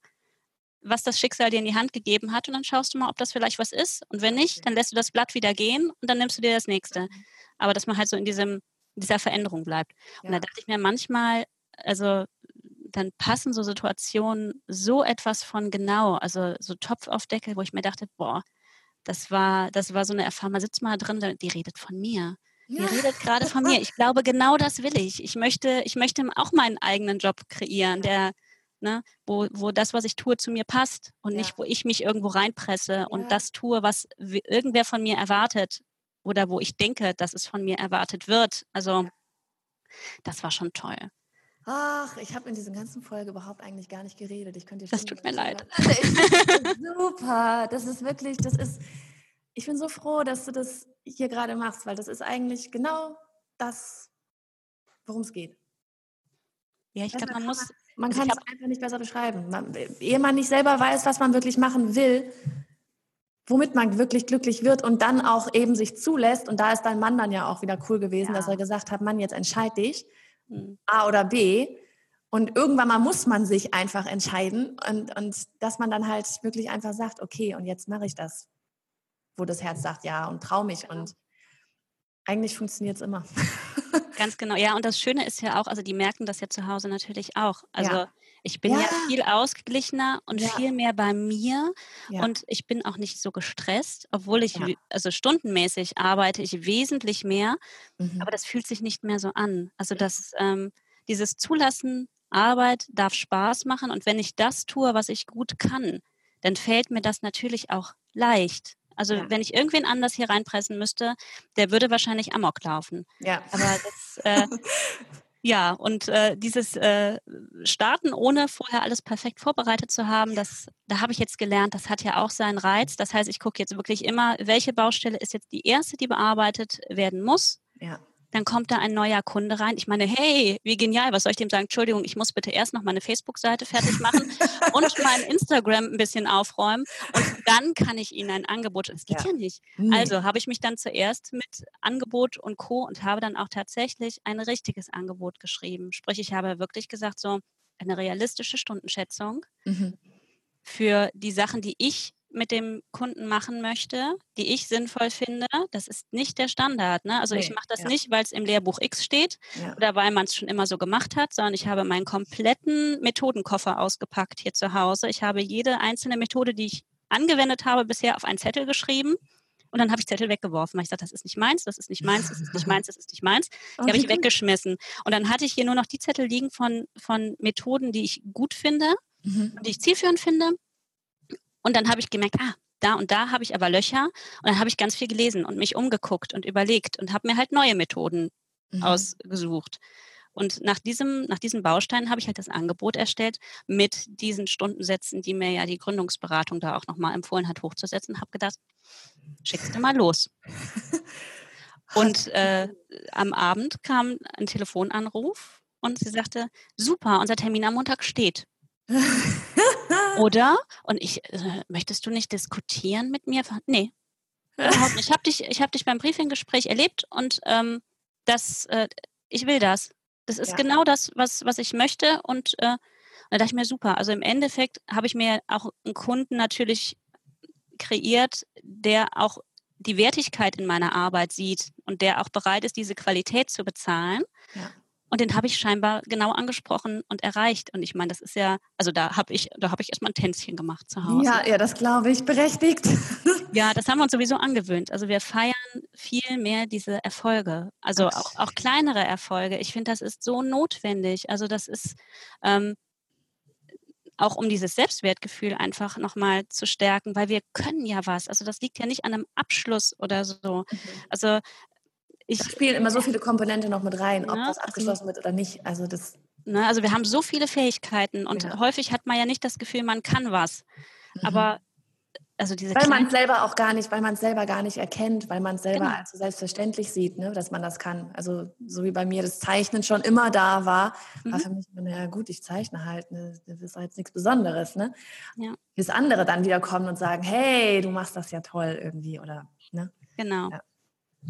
was das Schicksal dir in die Hand gegeben hat und dann schaust du mal, ob das vielleicht was ist. Und wenn nicht, dann lässt du das Blatt wieder gehen und dann nimmst du dir das nächste. Mhm. Aber dass man halt so in diesem, in dieser Veränderung bleibt. Ja. Und da dachte ich mir manchmal, also dann passen so Situationen so etwas von genau, also so Topf auf Deckel, wo ich mir dachte, boah, das war, das war so eine Erfahrung, man sitzt mal drin, die redet von mir. Ja. redet gerade von mir. Ich glaube, genau das will ich. Ich möchte, ich möchte auch meinen eigenen Job kreieren, der, ne, wo, wo das, was ich tue, zu mir passt und ja. nicht, wo ich mich irgendwo reinpresse ja. und das tue, was irgendwer von mir erwartet oder wo ich denke, dass es von mir erwartet wird. Also, das war schon toll. Ach, ich habe in dieser ganzen Folge überhaupt eigentlich gar nicht geredet. Ich könnte Das tut mir leid. Also (laughs) super. Das ist wirklich, das ist, ich bin so froh, dass du das hier gerade machst, weil das ist eigentlich genau das, worum es geht. Ja, ich glaube, man muss. Man kann es einfach nicht besser beschreiben. Man, ehe man nicht selber weiß, was man wirklich machen will, womit man wirklich glücklich wird und dann auch eben sich zulässt. Und da ist dein Mann dann ja auch wieder cool gewesen, ja. dass er gesagt hat, Mann, jetzt entscheid dich, mhm. A oder B. Und irgendwann mal muss man sich einfach entscheiden und, und dass man dann halt wirklich einfach sagt, okay, und jetzt mache ich das, wo das Herz sagt, ja, und trau mich. Genau. Und eigentlich funktioniert es immer. (laughs) Ganz genau. Ja, und das Schöne ist ja auch, also die merken das ja zu Hause natürlich auch. Also ja. ich bin ja. ja. viel ausgeglichener und ja. viel mehr bei mir und ich bin auch nicht so gestresst, obwohl ich, also stundenmäßig arbeite ich wesentlich mehr, mhm. aber das fühlt sich nicht mehr so an. Also das, ähm, dieses Zulassen, Arbeit darf Spaß machen und wenn ich das tue, was ich gut kann, dann fällt mir das natürlich auch leicht. Also ja. wenn ich irgendwen anders hier reinpressen müsste, der würde wahrscheinlich Amok laufen. Ja. Aber das, (laughs) äh, ja, und äh, dieses äh, Starten, ohne vorher alles perfekt vorbereitet zu haben, das, da habe ich jetzt gelernt, das hat ja auch seinen Reiz. Das heißt, ich gucke jetzt wirklich immer, welche Baustelle ist jetzt die erste, die bearbeitet werden muss. Ja dann kommt da ein neuer Kunde rein. Ich meine, hey, wie genial, was soll ich dem sagen? Entschuldigung, ich muss bitte erst noch meine Facebook-Seite fertig machen (laughs) und mein Instagram ein bisschen aufräumen und dann kann ich Ihnen ein Angebot, das geht ja, ja nicht. Nee. Also habe ich mich dann zuerst mit Angebot und Co. und habe dann auch tatsächlich ein richtiges Angebot geschrieben. Sprich, ich habe wirklich gesagt, so eine realistische Stundenschätzung mhm. für die Sachen, die ich mit dem Kunden machen möchte, die ich sinnvoll finde, das ist nicht der Standard. Ne? Also nee, ich mache das ja. nicht, weil es im Lehrbuch X steht ja. oder weil man es schon immer so gemacht hat, sondern ich habe meinen kompletten Methodenkoffer ausgepackt hier zu Hause. Ich habe jede einzelne Methode, die ich angewendet habe, bisher auf einen Zettel geschrieben. Und dann habe ich Zettel weggeworfen, weil ich sagte, das ist nicht meins, das ist nicht meins, das ist nicht meins, das ist nicht meins. (laughs) Die habe ich weggeschmissen. Und dann hatte ich hier nur noch die Zettel liegen von, von Methoden, die ich gut finde, mhm. die ich zielführend finde und dann habe ich gemerkt, ah, da und da habe ich aber Löcher. Und dann habe ich ganz viel gelesen und mich umgeguckt und überlegt und habe mir halt neue Methoden mhm. ausgesucht. Und nach diesem, nach diesen Bausteinen habe ich halt das Angebot erstellt mit diesen Stundensätzen, die mir ja die Gründungsberatung da auch nochmal empfohlen hat, hochzusetzen. Habe gedacht, schickst du mal los. (laughs) und äh, am Abend kam ein Telefonanruf und sie sagte, super, unser Termin am Montag steht. (laughs) Oder? Und ich, äh, möchtest du nicht diskutieren mit mir? Nee, überhaupt nicht. Ich habe dich, hab dich beim Briefinggespräch erlebt und ähm, das, äh, ich will das. Das ist ja. genau das, was, was ich möchte. Und äh, da dachte ich mir, super. Also im Endeffekt habe ich mir auch einen Kunden natürlich kreiert, der auch die Wertigkeit in meiner Arbeit sieht und der auch bereit ist, diese Qualität zu bezahlen. Ja. Und den habe ich scheinbar genau angesprochen und erreicht. Und ich meine, das ist ja, also da habe ich, da habe ich erstmal ein Tänzchen gemacht zu Hause. Ja, ja, das glaube ich, berechtigt. (laughs) Ja, das haben wir uns sowieso angewöhnt. Also wir feiern viel mehr diese Erfolge. Also auch, auch kleinere Erfolge. Ich finde, das ist so notwendig. Also das ist ähm, auch um dieses Selbstwertgefühl einfach nochmal zu stärken, weil wir können ja was. Also das liegt ja nicht an einem Abschluss oder so. Mhm. Also ich, da spielen immer so viele Komponenten noch mit rein, ob ja, das also abgeschlossen wird oder nicht. Also das. Ne, also wir haben so viele Fähigkeiten und ja. häufig hat man ja nicht das Gefühl, man kann was. Mhm. Aber also diese weil man es selber auch gar nicht, weil man es selber gar nicht erkennt, weil man es selber genau. als so selbstverständlich sieht, ne, dass man das kann. Also so wie bei mir das Zeichnen schon immer da war, mhm. war für mich, naja gut, ich zeichne halt, ne, das ist jetzt nichts Besonderes, ne? Ja. Bis andere dann wieder kommen und sagen, hey, du machst das ja toll irgendwie oder, ne? Genau. Ja.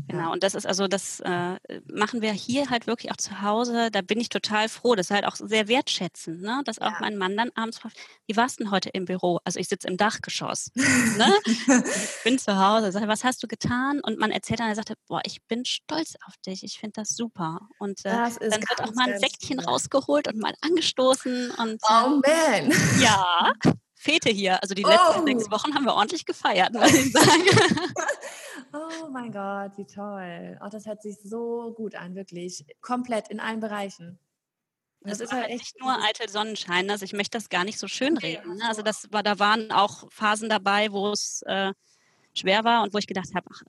Genau, und das ist also, das äh, machen wir hier halt wirklich auch zu Hause. Da bin ich total froh. Das ist halt auch sehr wertschätzend, ne? dass auch ja. mein Mann dann abends fragt, wie warst du denn heute im Büro? Also ich sitze im Dachgeschoss. (laughs) ne? Ich bin zu Hause. Sag, was hast du getan? Und man erzählt dann, er sagte, boah, ich bin stolz auf dich. Ich finde das super. Und äh, dann wird auch mal ein Säckchen rausgeholt und mal angestoßen. Und, oh man. Ja. (laughs) Fete hier. Also die letzten oh. sechs Wochen haben wir ordentlich gefeiert, muss ich sagen. (laughs) oh mein Gott, wie toll. Oh, das hört sich so gut an, wirklich. Komplett in allen Bereichen. Das, das ist halt, halt nicht nur eitel Sonnenschein. Also ich möchte das gar nicht so schön reden. Ne? Also das war, da waren auch Phasen dabei, wo es äh, schwer war und wo ich gedacht habe, ach,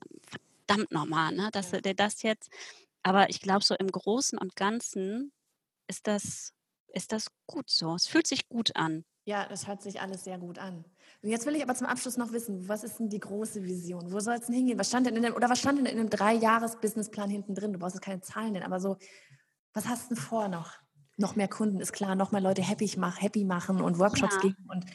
verdammt nochmal, ne? dass ja. der das jetzt. Aber ich glaube, so im Großen und Ganzen ist das ist das gut so. Es fühlt sich gut an. Ja, das hört sich alles sehr gut an. Und jetzt will ich aber zum Abschluss noch wissen, was ist denn die große Vision? Wo soll es denn hingehen? Was stand denn in dem, oder was stand denn in einem Drei-Jahres-Businessplan hinten drin? Du brauchst jetzt keine Zahlen nennen, aber so, was hast du denn vor noch? Noch mehr Kunden, ist klar, noch mehr Leute happy, mach, happy machen und Workshops ja. geben und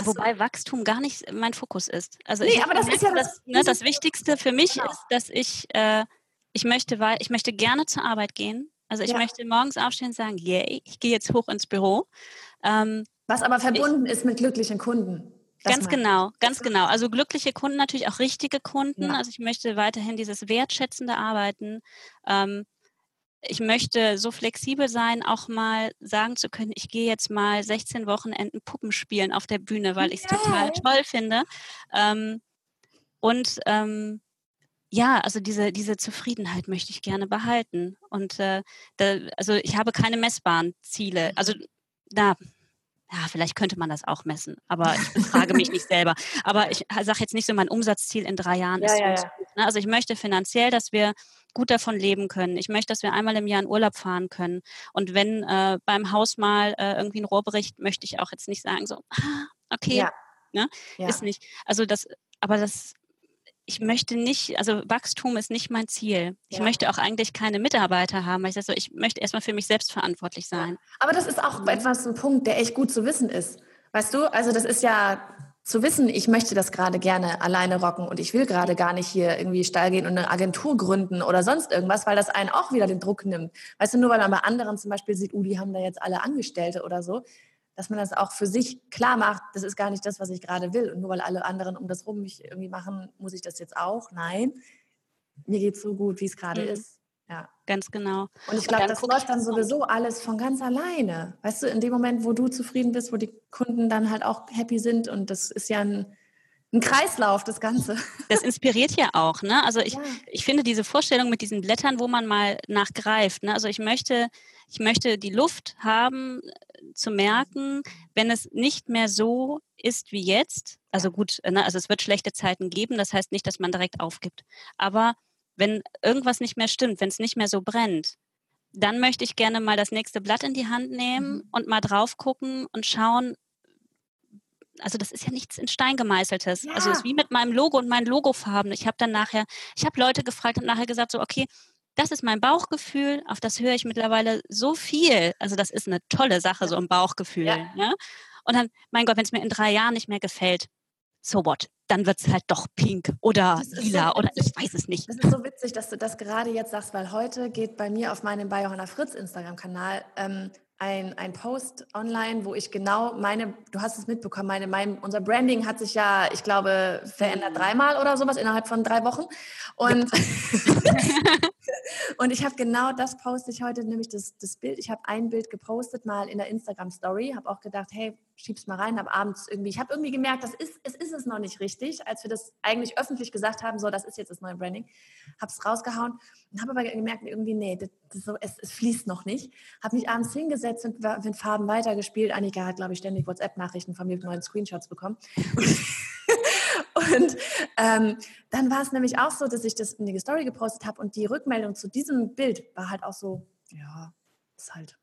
Wobei du? Wachstum gar nicht mein Fokus ist. Also nee, aber das ist ja das, ne, das Wichtigste für mich genau. ist, dass ich, äh, ich möchte, weil ich möchte gerne zur Arbeit gehen. Also ich ja. möchte morgens aufstehen und sagen, yay, ich gehe jetzt hoch ins Büro. Ähm, Was aber verbunden ich, ist mit glücklichen Kunden. Das ganz genau, ganz genau. Also glückliche Kunden, natürlich auch richtige Kunden. Ja. Also ich möchte weiterhin dieses wertschätzende Arbeiten. Ähm, ich möchte so flexibel sein, auch mal sagen zu können, ich gehe jetzt mal 16 Wochenenden Puppen spielen auf der Bühne, weil ich es yeah. total toll finde. Ähm, und ähm, ja, also diese, diese Zufriedenheit möchte ich gerne behalten. Und äh, da, also ich habe keine messbaren Ziele. Also da, ja, vielleicht könnte man das auch messen, aber ich befrage mich nicht selber. Aber ich sage jetzt nicht so, mein Umsatzziel in drei Jahren ja, ist ja. Ja. Ne? Also ich möchte finanziell, dass wir gut davon leben können. Ich möchte, dass wir einmal im Jahr in Urlaub fahren können. Und wenn äh, beim Haus mal äh, irgendwie ein Rohr bricht, möchte ich auch jetzt nicht sagen, so, ah, okay, ne? ist nicht. Also das, aber das ich möchte nicht, also Wachstum ist nicht mein Ziel. Ich ja. möchte auch eigentlich keine Mitarbeiter haben, weil ich sage so, ich möchte erstmal für mich selbst verantwortlich sein. Aber das ist auch etwas ein Punkt, der echt gut zu wissen ist. Weißt du, also das ist ja zu wissen, ich möchte das gerade gerne alleine rocken und ich will gerade gar nicht hier irgendwie steil gehen und eine Agentur gründen oder sonst irgendwas, weil das einen auch wieder den Druck nimmt. Weißt du, nur weil man bei anderen zum Beispiel sieht, uh, die haben da jetzt alle Angestellte oder so, dass man das auch für sich klar macht, das ist gar nicht das, was ich gerade will. Und nur weil alle anderen um das rum mich irgendwie machen, muss ich das jetzt auch. Nein, mir geht es so gut, wie es gerade mhm. ist. Ja. Ganz genau. Und ich glaube, das läuft dann sowieso alles von ganz alleine. Weißt du, in dem Moment, wo du zufrieden bist, wo die Kunden dann halt auch happy sind und das ist ja ein ein Kreislauf, das Ganze. Das inspiriert ja auch, ne? Also ich, ja. ich finde diese Vorstellung mit diesen Blättern, wo man mal nachgreift, ne? Also ich möchte, ich möchte die Luft haben, äh, zu merken, wenn es nicht mehr so ist wie jetzt. Also gut, ne? also es wird schlechte Zeiten geben, das heißt nicht, dass man direkt aufgibt. Aber wenn irgendwas nicht mehr stimmt, wenn es nicht mehr so brennt, dann möchte ich gerne mal das nächste Blatt in die Hand nehmen mhm. und mal drauf gucken und schauen, also das ist ja nichts in Stein gemeißeltes. Ja. Also es ist wie mit meinem Logo und meinen Logofarben. Ich habe dann nachher, ich habe Leute gefragt und nachher gesagt so, okay, das ist mein Bauchgefühl, auf das höre ich mittlerweile so viel. Also das ist eine tolle Sache, so ein Bauchgefühl. Ja. ja? Und dann, mein Gott, wenn es mir in drei Jahren nicht mehr gefällt, so what? Dann wird es halt doch pink oder lila so oder ich weiß es nicht. Das ist so witzig, dass du das gerade jetzt sagst, weil heute geht bei mir auf meinem bei Johanna Fritz Instagram-Kanal ähm, ein, ein Post online, wo ich genau meine, du hast es mitbekommen, meine, mein, unser Branding hat sich ja, ich glaube, verändert mhm. dreimal oder sowas innerhalb von drei Wochen. Und, (laughs) und ich habe genau das poste ich heute, nämlich das, das Bild. Ich habe ein Bild gepostet mal in der Instagram Story, habe auch gedacht, hey, schieb's mal rein, habe abends irgendwie, ich habe irgendwie gemerkt, das ist, es ist es noch nicht richtig, als wir das eigentlich öffentlich gesagt haben, so, das ist jetzt das neue Branding, habe es rausgehauen und habe aber gemerkt, irgendwie, nee, das, das so, es, es, fließt noch nicht. Habe mich abends hingesetzt und mit Farben weitergespielt. Annika hat, glaube ich, ständig WhatsApp-Nachrichten von mir mit neuen Screenshots bekommen. (laughs) und ähm, dann war es nämlich auch so, dass ich das in die Story gepostet habe und die Rückmeldung zu diesem Bild war halt auch so, ja, ist halt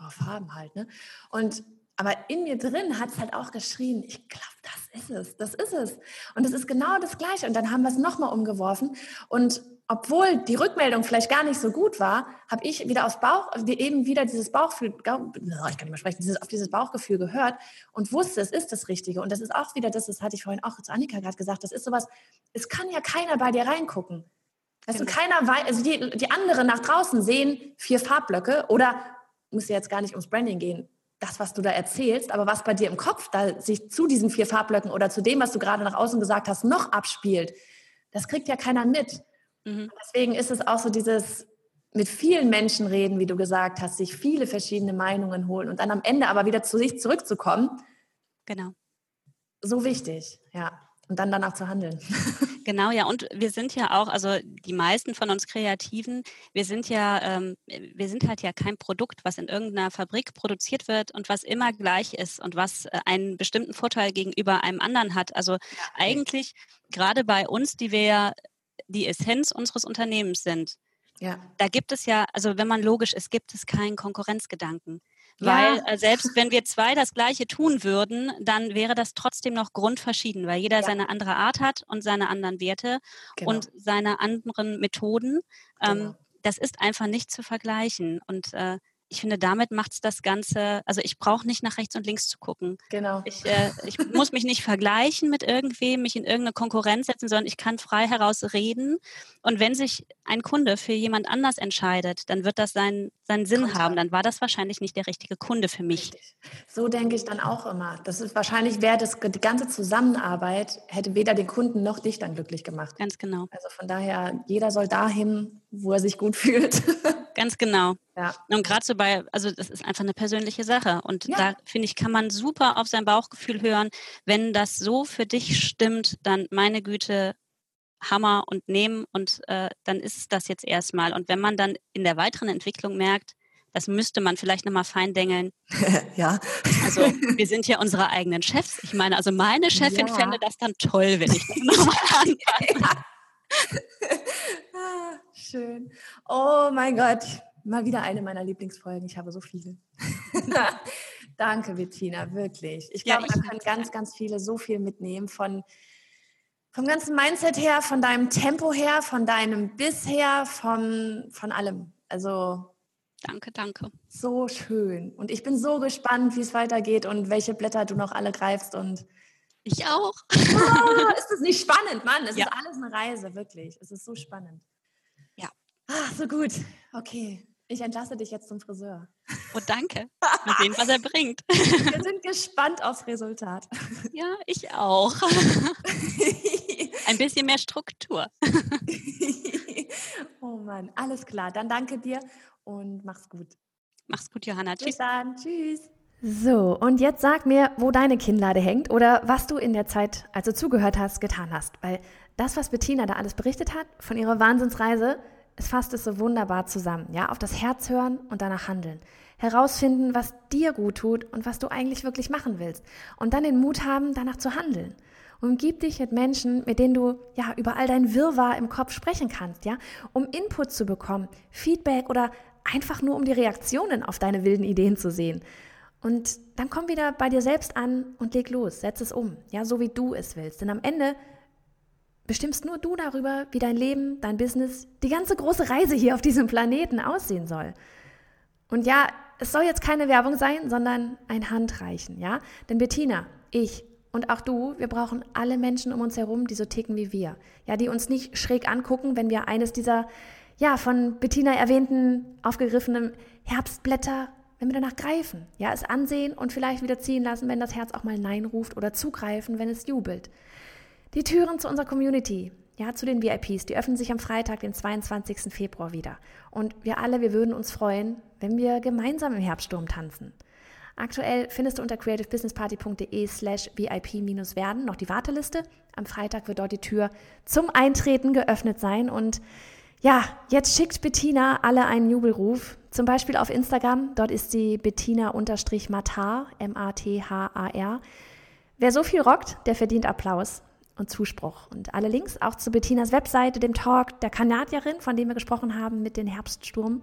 oh, Farben halt, ne? Und aber in mir drin hat es halt auch geschrien, ich glaube, das ist es, das ist es. Und es ist genau das Gleiche. Und dann haben wir es nochmal umgeworfen. Und obwohl die Rückmeldung vielleicht gar nicht so gut war, habe ich wieder aus Bauch, eben wieder dieses Bauchgefühl, ich kann nicht mehr sprechen, dieses, auf dieses Bauchgefühl gehört und wusste, es ist das Richtige. Und das ist auch wieder das, das hatte ich vorhin auch zu Annika gerade gesagt, das ist sowas, es kann ja keiner bei dir reingucken. Weißt genau. du, keiner weiß, also die, die anderen nach draußen sehen vier Farbblöcke oder muss ja jetzt gar nicht ums Branding gehen, das, was du da erzählst, aber was bei dir im Kopf da sich zu diesen vier Farbblöcken oder zu dem, was du gerade nach außen gesagt hast, noch abspielt, das kriegt ja keiner mit. Mhm. Deswegen ist es auch so dieses mit vielen Menschen reden, wie du gesagt hast, sich viele verschiedene Meinungen holen und dann am Ende aber wieder zu sich zurückzukommen. Genau. So wichtig, ja und dann danach zu handeln. (laughs) Genau, ja. Und wir sind ja auch, also die meisten von uns Kreativen, wir sind ja, ähm, wir sind halt ja kein Produkt, was in irgendeiner Fabrik produziert wird und was immer gleich ist und was äh, einen bestimmten Vorteil gegenüber einem anderen hat. Also eigentlich gerade bei uns, die wir ja die Essenz unseres Unternehmens sind, ja. da gibt es ja, also wenn man logisch ist, gibt es keinen Konkurrenzgedanken. Weil ja. äh, selbst wenn wir zwei das Gleiche tun würden, dann wäre das trotzdem noch grundverschieden, weil jeder ja. seine andere Art hat und seine anderen Werte genau. und seine anderen Methoden. Ähm, genau. Das ist einfach nicht zu vergleichen. Und äh, ich finde, damit macht es das Ganze, also ich brauche nicht nach rechts und links zu gucken. Genau. Ich, äh, ich muss mich nicht vergleichen mit irgendwem, mich in irgendeine Konkurrenz setzen, sondern ich kann frei heraus reden. Und wenn sich ein Kunde für jemand anders entscheidet, dann wird das seinen, seinen Sinn Kontra. haben. Dann war das wahrscheinlich nicht der richtige Kunde für mich. Richtig. So denke ich dann auch immer. Das ist wahrscheinlich, wäre das die ganze Zusammenarbeit, hätte weder den Kunden noch dich dann glücklich gemacht. Ganz genau. Also von daher, jeder soll dahin, wo er sich gut (laughs) fühlt. Ganz genau. Ja. Und gerade so bei, also das ist einfach eine persönliche Sache. Und ja. da finde ich, kann man super auf sein Bauchgefühl hören. Wenn das so für dich stimmt, dann meine Güte, Hammer und nehmen und äh, dann ist es das jetzt erstmal. Und wenn man dann in der weiteren Entwicklung merkt, das müsste man vielleicht nochmal feindengeln. (laughs) ja. Also wir sind ja unsere eigenen Chefs. Ich meine, also meine Chefin ja. fände das dann toll, wenn ich das nochmal (laughs) anpasse. (laughs) Schön. Oh mein Gott, mal wieder eine meiner Lieblingsfolgen. Ich habe so viele. (laughs) Danke, Bettina, wirklich. Ich glaube, ja, da können ganz, ganz viele so viel mitnehmen von vom ganzen Mindset her, von deinem Tempo her, von deinem Biss her, von, von allem. Also Danke, danke. So schön. Und ich bin so gespannt, wie es weitergeht und welche Blätter du noch alle greifst und ich auch. (laughs) Oh, ist das nicht (laughs) spannend, Mann? Es ja. ist alles eine Reise, wirklich. Es ist so spannend. Ach, so gut. Okay. Ich entlasse dich jetzt zum Friseur. Oh, danke. Mal sehen, was er bringt. (laughs) Wir sind gespannt aufs Resultat. Ja, ich auch. (laughs) Ein bisschen mehr Struktur. (laughs) Oh Mann, alles klar. Dann danke dir und mach's gut. Mach's gut, Johanna. Tschüss. Bis dann. Tschüss. So, und jetzt sag mir, wo deine Kinnlade hängt oder was du in der Zeit, als du zugehört hast, getan hast. Weil das, was Bettina da alles berichtet hat von ihrer Wahnsinnsreise, es fasst es so wunderbar zusammen. Ja, auf das Herz hören und danach handeln. Herausfinden, was dir gut tut und was du eigentlich wirklich machen willst. Und dann den Mut haben, danach zu handeln. Umgib dich mit Menschen, mit denen du ja über all dein Wirrwarr im Kopf sprechen kannst, ja, um Input zu bekommen, Feedback oder einfach nur um die Reaktionen auf deine wilden Ideen zu sehen. Und dann komm wieder bei dir selbst an und leg los, setz es um, ja, so wie du es willst. Denn am Ende bestimmst nur du darüber, wie dein Leben, dein Business, die ganze große Reise hier auf diesem Planeten aussehen soll. Und ja, es soll jetzt keine Werbung sein, sondern ein Handreichen, ja? Denn Bettina, ich und auch du, wir brauchen alle Menschen um uns herum, die so ticken wie wir. Ja, die uns nicht schräg angucken, wenn wir eines dieser, ja, von Bettina erwähnten, aufgegriffenen Herbstblätter wenn wir danach greifen, ja, es ansehen und vielleicht wieder ziehen lassen, wenn das Herz auch mal Nein ruft oder zugreifen, wenn es jubelt. Die Türen zu unserer Community, ja, zu den VIPs, die öffnen sich am Freitag, den 22. Februar wieder. Und wir alle, wir würden uns freuen, wenn wir gemeinsam im Herbststurm tanzen. Aktuell findest du unter creativebusinessparty.de slash VIP-werden noch die Warteliste. Am Freitag wird dort die Tür zum Eintreten geöffnet sein und ja, jetzt schickt Bettina alle einen Jubelruf, zum Beispiel auf Instagram. Dort ist sie Bettina-Matar, M-A-T-H-A-R. Wer so viel rockt, der verdient Applaus und Zuspruch. Und alle Links auch zu Bettinas Webseite, dem Talk der Kanadierin, von dem wir gesprochen haben, mit dem Herbststurm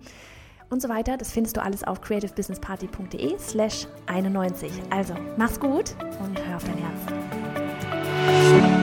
und so weiter. Das findest du alles auf creativebusinessparty.de slash 91. Also, mach's gut und hör auf dein Herz.